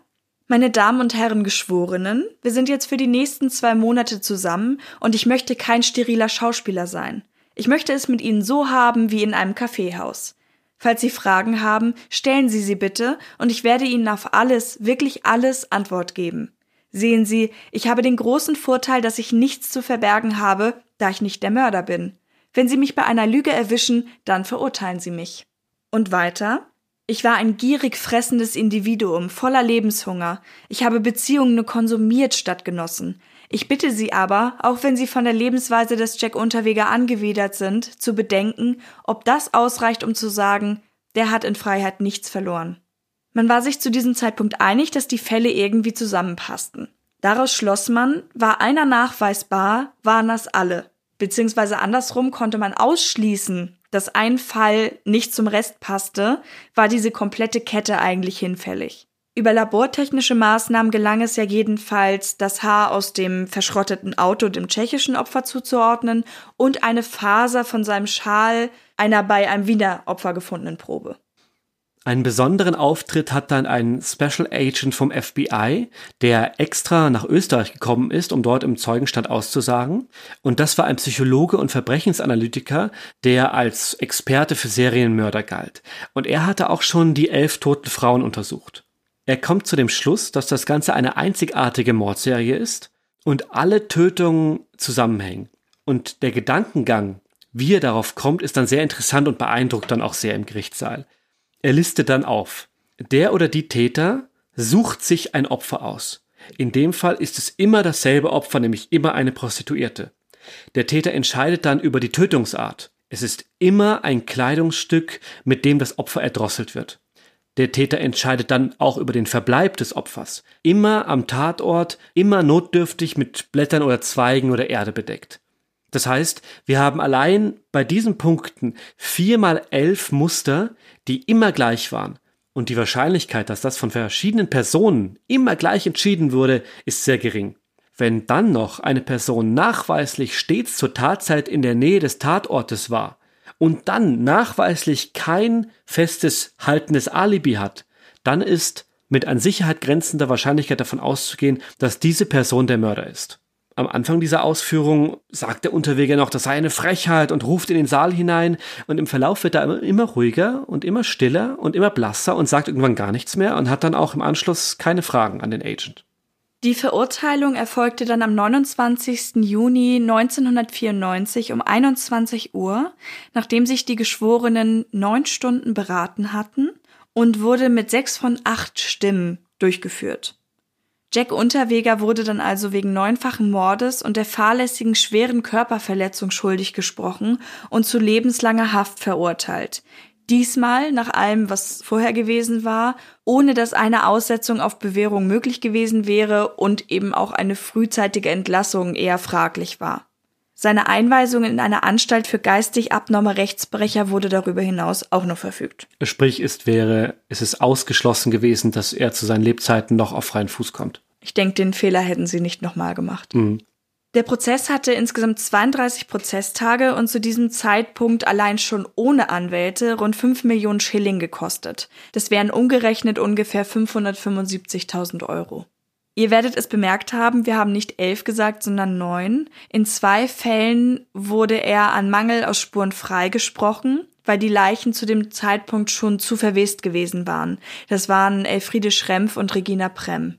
meine Damen und Herren Geschworenen, wir sind jetzt für die nächsten zwei Monate zusammen und ich möchte kein steriler Schauspieler sein. Ich möchte es mit Ihnen so haben wie in einem Kaffeehaus. Falls Sie Fragen haben, stellen Sie sie bitte und ich werde Ihnen auf alles, wirklich alles Antwort geben. Sehen Sie, ich habe den großen Vorteil, dass ich nichts zu verbergen habe, da ich nicht der Mörder bin. Wenn Sie mich bei einer Lüge erwischen, dann verurteilen Sie mich. Und weiter? Ich war ein gierig fressendes Individuum, voller Lebenshunger. Ich habe Beziehungen nur konsumiert statt genossen. Ich bitte Sie aber, auch wenn Sie von der Lebensweise des Jack Unterweger angewidert sind, zu bedenken, ob das ausreicht, um zu sagen, der hat in Freiheit nichts verloren. Man war sich zu diesem Zeitpunkt einig, dass die Fälle irgendwie zusammenpassten. Daraus schloss man, war einer nachweisbar, waren das alle. Beziehungsweise andersrum konnte man ausschließen, dass ein Fall nicht zum Rest passte, war diese komplette Kette eigentlich hinfällig. Über labortechnische Maßnahmen gelang es ja jedenfalls, das Haar aus dem verschrotteten Auto dem tschechischen Opfer zuzuordnen und eine Faser von seinem Schal einer bei einem Wiener Opfer gefundenen Probe. Einen besonderen Auftritt hat dann ein Special Agent vom FBI, der extra nach Österreich gekommen ist, um dort im Zeugenstand auszusagen. Und das war ein Psychologe und Verbrechensanalytiker, der als Experte für Serienmörder galt. Und er hatte auch schon die elf toten Frauen untersucht. Er kommt zu dem Schluss, dass das Ganze eine einzigartige Mordserie ist und alle Tötungen zusammenhängen. Und der Gedankengang, wie er darauf kommt, ist dann sehr interessant und beeindruckt dann auch sehr im Gerichtssaal. Er listet dann auf. Der oder die Täter sucht sich ein Opfer aus. In dem Fall ist es immer dasselbe Opfer, nämlich immer eine Prostituierte. Der Täter entscheidet dann über die Tötungsart. Es ist immer ein Kleidungsstück, mit dem das Opfer erdrosselt wird. Der Täter entscheidet dann auch über den Verbleib des Opfers. Immer am Tatort, immer notdürftig mit Blättern oder Zweigen oder Erde bedeckt. Das heißt, wir haben allein bei diesen Punkten vier mal elf Muster, die immer gleich waren. Und die Wahrscheinlichkeit, dass das von verschiedenen Personen immer gleich entschieden wurde, ist sehr gering. Wenn dann noch eine Person nachweislich stets zur Tatzeit in der Nähe des Tatortes war, und dann nachweislich kein festes haltendes Alibi hat, dann ist mit an Sicherheit grenzender Wahrscheinlichkeit davon auszugehen, dass diese Person der Mörder ist. Am Anfang dieser Ausführung sagt der Unterweger noch, das sei eine Frechheit und ruft in den Saal hinein und im Verlauf wird er immer, immer ruhiger und immer stiller und immer blasser und sagt irgendwann gar nichts mehr und hat dann auch im Anschluss keine Fragen an den Agent. Die Verurteilung erfolgte dann am 29. Juni 1994 um 21 Uhr, nachdem sich die Geschworenen neun Stunden beraten hatten und wurde mit sechs von acht Stimmen durchgeführt. Jack Unterweger wurde dann also wegen neunfachen Mordes und der fahrlässigen schweren Körperverletzung schuldig gesprochen und zu lebenslanger Haft verurteilt. Diesmal, nach allem, was vorher gewesen war, ohne dass eine Aussetzung auf Bewährung möglich gewesen wäre und eben auch eine frühzeitige Entlassung eher fraglich war. Seine Einweisung in eine Anstalt für geistig abnorme Rechtsbrecher wurde darüber hinaus auch noch verfügt. Sprich, ist wäre, es ist ausgeschlossen gewesen, dass er zu seinen Lebzeiten noch auf freien Fuß kommt. Ich denke, den Fehler hätten sie nicht nochmal gemacht. Mhm. Der Prozess hatte insgesamt 32 Prozesstage und zu diesem Zeitpunkt allein schon ohne Anwälte rund 5 Millionen Schilling gekostet. Das wären umgerechnet ungefähr 575.000 Euro. Ihr werdet es bemerkt haben, wir haben nicht elf gesagt, sondern neun. In zwei Fällen wurde er an Mangel aus Spuren freigesprochen, weil die Leichen zu dem Zeitpunkt schon zu verwest gewesen waren. Das waren Elfriede Schrempf und Regina Prem.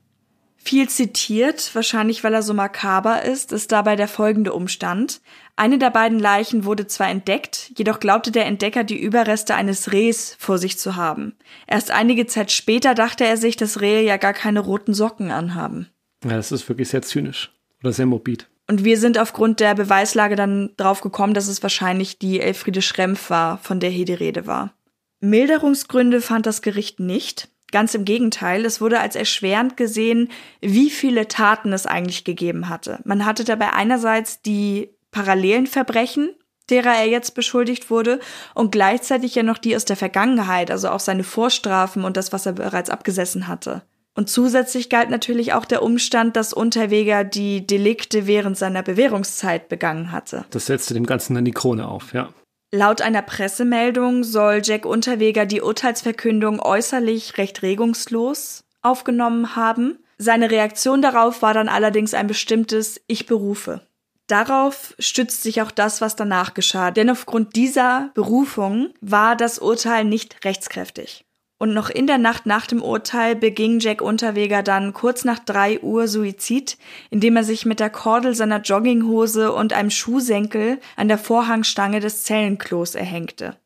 Viel zitiert, wahrscheinlich weil er so makaber ist, ist dabei der folgende Umstand. Eine der beiden Leichen wurde zwar entdeckt, jedoch glaubte der Entdecker die Überreste eines Rehs vor sich zu haben. Erst einige Zeit später dachte er sich, dass Rehe ja gar keine roten Socken anhaben. Ja, das ist wirklich sehr zynisch oder sehr morbid. Und wir sind aufgrund der Beweislage dann drauf gekommen, dass es wahrscheinlich die Elfriede Schrempf war, von der hier die Rede war. Milderungsgründe fand das Gericht nicht. Ganz im Gegenteil, es wurde als erschwerend gesehen, wie viele Taten es eigentlich gegeben hatte. Man hatte dabei einerseits die parallelen Verbrechen, derer er jetzt beschuldigt wurde, und gleichzeitig ja noch die aus der Vergangenheit, also auch seine Vorstrafen und das, was er bereits abgesessen hatte. Und zusätzlich galt natürlich auch der Umstand, dass Unterweger die Delikte während seiner Bewährungszeit begangen hatte. Das setzte dem Ganzen dann die Krone auf, ja. Laut einer Pressemeldung soll Jack Unterweger die Urteilsverkündung äußerlich recht regungslos aufgenommen haben. Seine Reaktion darauf war dann allerdings ein bestimmtes Ich berufe. Darauf stützt sich auch das, was danach geschah, denn aufgrund dieser Berufung war das Urteil nicht rechtskräftig. Und noch in der Nacht nach dem Urteil beging Jack Unterweger dann kurz nach drei Uhr Suizid, indem er sich mit der Kordel seiner Jogginghose und einem Schuhsenkel an der Vorhangstange des Zellenklos erhängte.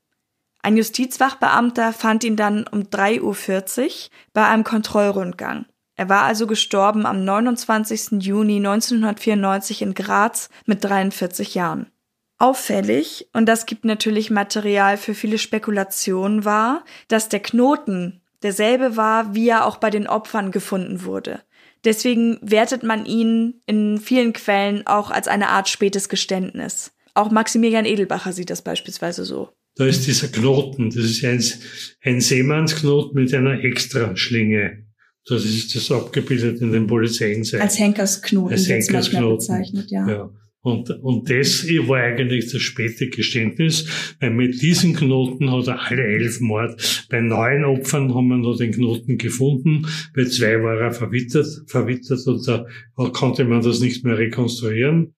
Ein Justizwachbeamter fand ihn dann um 3.40 Uhr bei einem Kontrollrundgang. Er war also gestorben am 29. Juni 1994 in Graz mit 43 Jahren. Auffällig, und das gibt natürlich Material für viele Spekulationen, war, dass der Knoten derselbe war, wie er auch bei den Opfern gefunden wurde. Deswegen wertet man ihn in vielen Quellen auch als eine Art spätes Geständnis. Auch Maximilian Edelbacher sieht das beispielsweise so. Da ist dieser Knoten, das ist ein, ein Seemannsknoten mit einer Extraschlinge. Das ist das abgebildet in den Polizeienseiten. Als Henkersknoten, Als Henkersknoten. bezeichnet, ja. ja. Und, und das war eigentlich das späte Geständnis, weil mit diesen Knoten hat er alle elf Mord. Bei neun Opfern haben wir noch den Knoten gefunden, bei zwei war er verwittert, verwittert und da konnte man das nicht mehr rekonstruieren.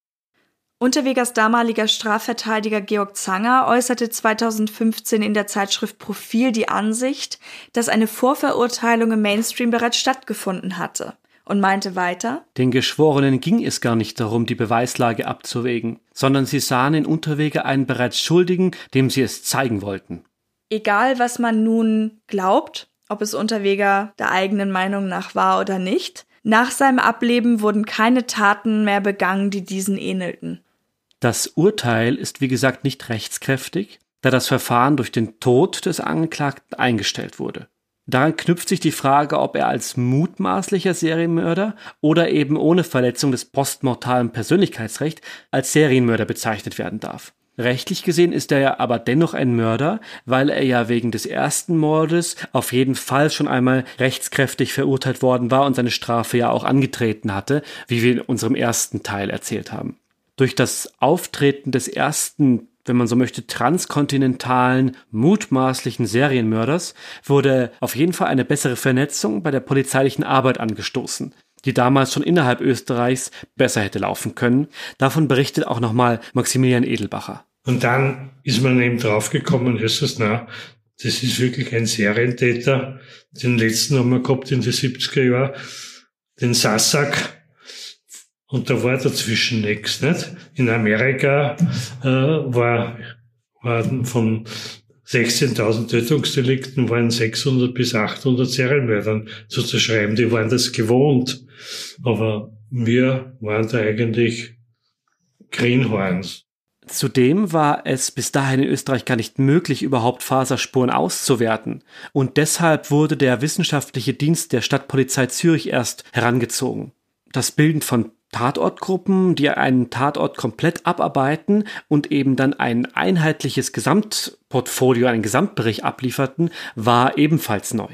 Unterwegers damaliger Strafverteidiger Georg Zanger äußerte 2015 in der Zeitschrift Profil die Ansicht, dass eine Vorverurteilung im Mainstream bereits stattgefunden hatte und meinte weiter, Den Geschworenen ging es gar nicht darum, die Beweislage abzuwägen, sondern sie sahen in Unterwege einen bereits Schuldigen, dem sie es zeigen wollten. Egal, was man nun glaubt, ob es Unterweger der eigenen Meinung nach war oder nicht, nach seinem Ableben wurden keine Taten mehr begangen, die diesen ähnelten. Das Urteil ist wie gesagt nicht rechtskräftig, da das Verfahren durch den Tod des Angeklagten eingestellt wurde. Daran knüpft sich die Frage, ob er als mutmaßlicher Serienmörder oder eben ohne Verletzung des postmortalen Persönlichkeitsrechts als Serienmörder bezeichnet werden darf. Rechtlich gesehen ist er ja aber dennoch ein Mörder, weil er ja wegen des ersten Mordes auf jeden Fall schon einmal rechtskräftig verurteilt worden war und seine Strafe ja auch angetreten hatte, wie wir in unserem ersten Teil erzählt haben. Durch das Auftreten des ersten wenn man so möchte, transkontinentalen, mutmaßlichen Serienmörders wurde auf jeden Fall eine bessere Vernetzung bei der polizeilichen Arbeit angestoßen, die damals schon innerhalb Österreichs besser hätte laufen können. Davon berichtet auch nochmal Maximilian Edelbacher. Und dann ist man eben draufgekommen, es, na, das ist wirklich ein Serientäter. Den letzten haben wir gehabt in den 70er Jahren, den Sassak, und da war dazwischen nichts, nicht? In Amerika äh, war, war von 16.000 Tötungsdelikten waren 600 bis 800 Serienmördern zu zerschreiben. Die waren das gewohnt. Aber wir waren da eigentlich Greenhorns. Zudem war es bis dahin in Österreich gar nicht möglich, überhaupt Faserspuren auszuwerten. Und deshalb wurde der wissenschaftliche Dienst der Stadtpolizei Zürich erst herangezogen. Das Bilden von Tatortgruppen, die einen Tatort komplett abarbeiten und eben dann ein einheitliches Gesamtportfolio, einen Gesamtbericht ablieferten, war ebenfalls neu.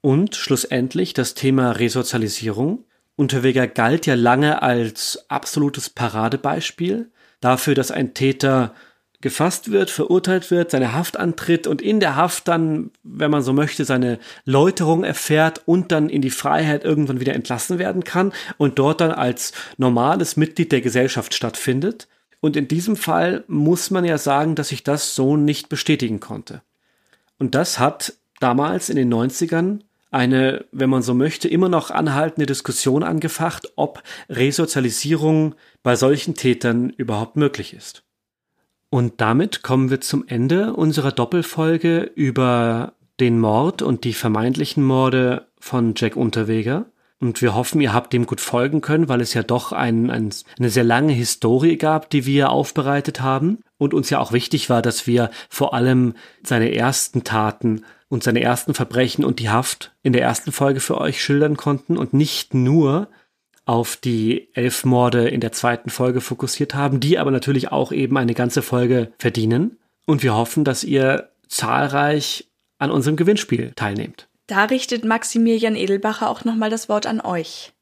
Und schlussendlich das Thema Resozialisierung. Unterweger galt ja lange als absolutes Paradebeispiel dafür, dass ein Täter gefasst wird, verurteilt wird, seine Haft antritt und in der Haft dann, wenn man so möchte, seine Läuterung erfährt und dann in die Freiheit irgendwann wieder entlassen werden kann und dort dann als normales Mitglied der Gesellschaft stattfindet. Und in diesem Fall muss man ja sagen, dass sich das so nicht bestätigen konnte. Und das hat damals in den 90ern eine, wenn man so möchte, immer noch anhaltende Diskussion angefacht, ob Resozialisierung bei solchen Tätern überhaupt möglich ist. Und damit kommen wir zum Ende unserer Doppelfolge über den Mord und die vermeintlichen Morde von Jack Unterweger. Und wir hoffen, ihr habt dem gut folgen können, weil es ja doch ein, ein, eine sehr lange Historie gab, die wir aufbereitet haben. Und uns ja auch wichtig war, dass wir vor allem seine ersten Taten und seine ersten Verbrechen und die Haft in der ersten Folge für euch schildern konnten und nicht nur auf die elf Morde in der zweiten Folge fokussiert haben, die aber natürlich auch eben eine ganze Folge verdienen. Und wir hoffen, dass ihr zahlreich an unserem Gewinnspiel teilnehmt. Da richtet Maximilian Edelbacher auch nochmal das Wort an euch.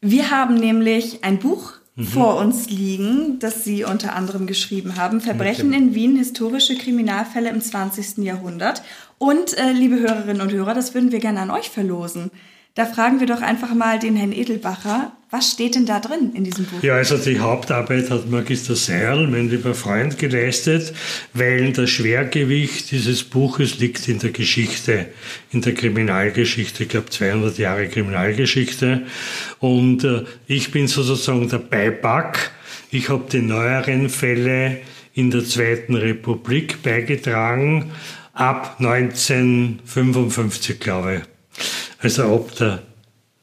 Wir haben nämlich ein Buch mhm. vor uns liegen, das Sie unter anderem geschrieben haben. Verbrechen in Wien, historische Kriminalfälle im 20. Jahrhundert. Und äh, liebe Hörerinnen und Hörer, das würden wir gerne an euch verlosen. Da fragen wir doch einfach mal den Herrn Edelbacher, was steht denn da drin in diesem Buch? Ja, also die Hauptarbeit hat Magister Searl, mein lieber Freund, geleistet, weil das Schwergewicht dieses Buches liegt in der Geschichte, in der Kriminalgeschichte, ich glaube 200 Jahre Kriminalgeschichte. Und äh, ich bin sozusagen der Beipack. Ich habe die neueren Fälle in der Zweiten Republik beigetragen, ab 1955, glaube ich also ab der,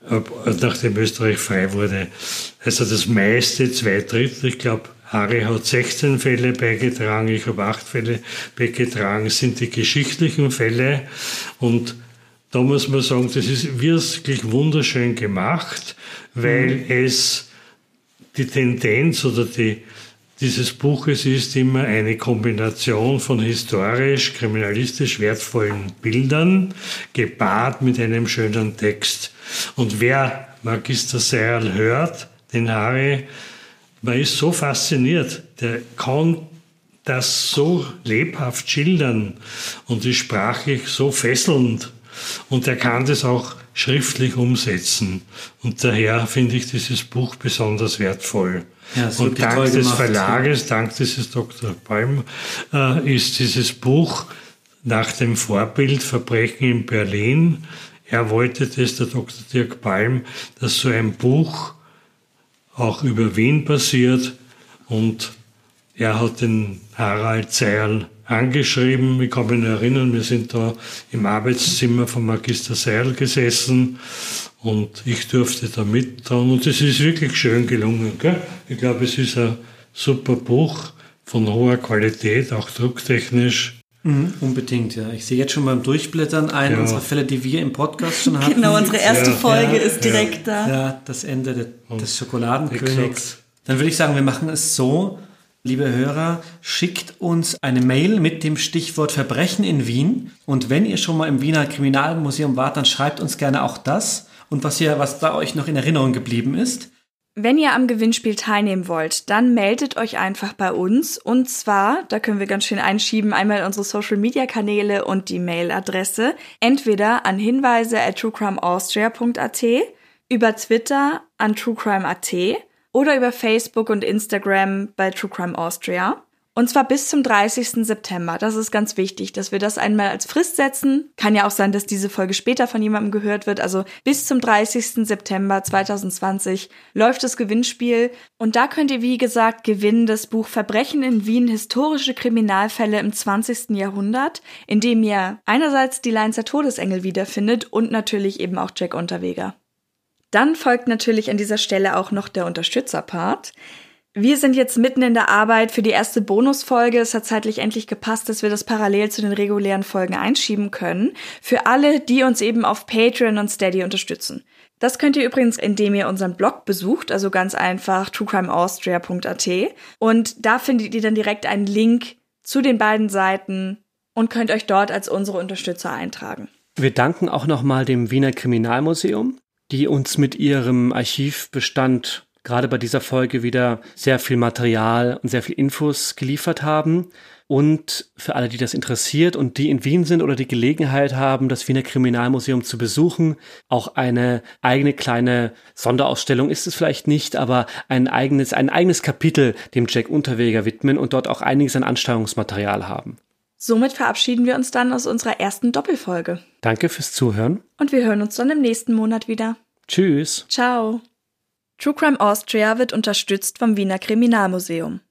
ab, nachdem Österreich frei wurde. Also das meiste, zwei Drittel, ich glaube, Harry hat 16 Fälle beigetragen, ich habe acht Fälle beigetragen, sind die geschichtlichen Fälle und da muss man sagen, das ist wirklich wunderschön gemacht, weil mhm. es die Tendenz oder die, dieses Buches ist immer eine Kombination von historisch, kriminalistisch wertvollen Bildern, gepaart mit einem schönen Text. Und wer Magister Seierl hört, den Harry, man ist so fasziniert, der kann das so lebhaft schildern und ist sprachlich so fesselnd. Und er kann das auch schriftlich umsetzen. Und daher finde ich dieses Buch besonders wertvoll. Ja, und dank des Verlages, dank dieses Dr. Palm, äh, ist dieses Buch nach dem Vorbild Verbrechen in Berlin. Er wollte das, der Dr. Dirk Palm, dass so ein Buch auch über Wien passiert und er hat den Harald Zeil angeschrieben. Ich kann mich erinnern, wir sind da im Arbeitszimmer von Magister Seil gesessen und ich durfte da mittragen und es ist wirklich schön gelungen. Gell? Ich glaube, es ist ein super Buch von hoher Qualität, auch drucktechnisch. Mhm, unbedingt, ja. Ich sehe jetzt schon beim Durchblättern einen ja. unserer Fälle, die wir im Podcast schon hatten. Genau, unsere erste ja. Folge ja, ist direkt da. Ja, das Ende de, des Schokoladenkönigs. Dann würde ich sagen, wir machen es so, Liebe Hörer, schickt uns eine Mail mit dem Stichwort Verbrechen in Wien. Und wenn ihr schon mal im Wiener Kriminalmuseum wart, dann schreibt uns gerne auch das und was ihr, was da euch noch in Erinnerung geblieben ist. Wenn ihr am Gewinnspiel teilnehmen wollt, dann meldet euch einfach bei uns. Und zwar, da können wir ganz schön einschieben, einmal unsere Social Media Kanäle und die Mailadresse. Entweder an hinweise at truecrimeaustria.at, über Twitter an truecrime.at oder über Facebook und Instagram bei True Crime Austria. Und zwar bis zum 30. September. Das ist ganz wichtig, dass wir das einmal als Frist setzen. Kann ja auch sein, dass diese Folge später von jemandem gehört wird. Also bis zum 30. September 2020 läuft das Gewinnspiel. Und da könnt ihr, wie gesagt, gewinnen das Buch Verbrechen in Wien, historische Kriminalfälle im 20. Jahrhundert, in dem ihr einerseits die Leinzer Todesengel wiederfindet und natürlich eben auch Jack Unterweger. Dann folgt natürlich an dieser Stelle auch noch der Unterstützerpart. Wir sind jetzt mitten in der Arbeit für die erste Bonusfolge. Es hat zeitlich endlich gepasst, dass wir das parallel zu den regulären Folgen einschieben können. Für alle, die uns eben auf Patreon und Steady unterstützen. Das könnt ihr übrigens, indem ihr unseren Blog besucht, also ganz einfach truecrimeaustria.at. Und da findet ihr dann direkt einen Link zu den beiden Seiten und könnt euch dort als unsere Unterstützer eintragen. Wir danken auch nochmal dem Wiener Kriminalmuseum, die uns mit ihrem Archivbestand gerade bei dieser Folge wieder sehr viel Material und sehr viel Infos geliefert haben. Und für alle, die das interessiert und die in Wien sind oder die Gelegenheit haben, das Wiener Kriminalmuseum zu besuchen, auch eine eigene kleine Sonderausstellung ist es vielleicht nicht, aber ein eigenes, ein eigenes Kapitel dem Jack Unterweger widmen und dort auch einiges an Ansteuerungsmaterial haben. Somit verabschieden wir uns dann aus unserer ersten Doppelfolge. Danke fürs Zuhören. Und wir hören uns dann im nächsten Monat wieder. Tschüss. Ciao. True Crime Austria wird unterstützt vom Wiener Kriminalmuseum.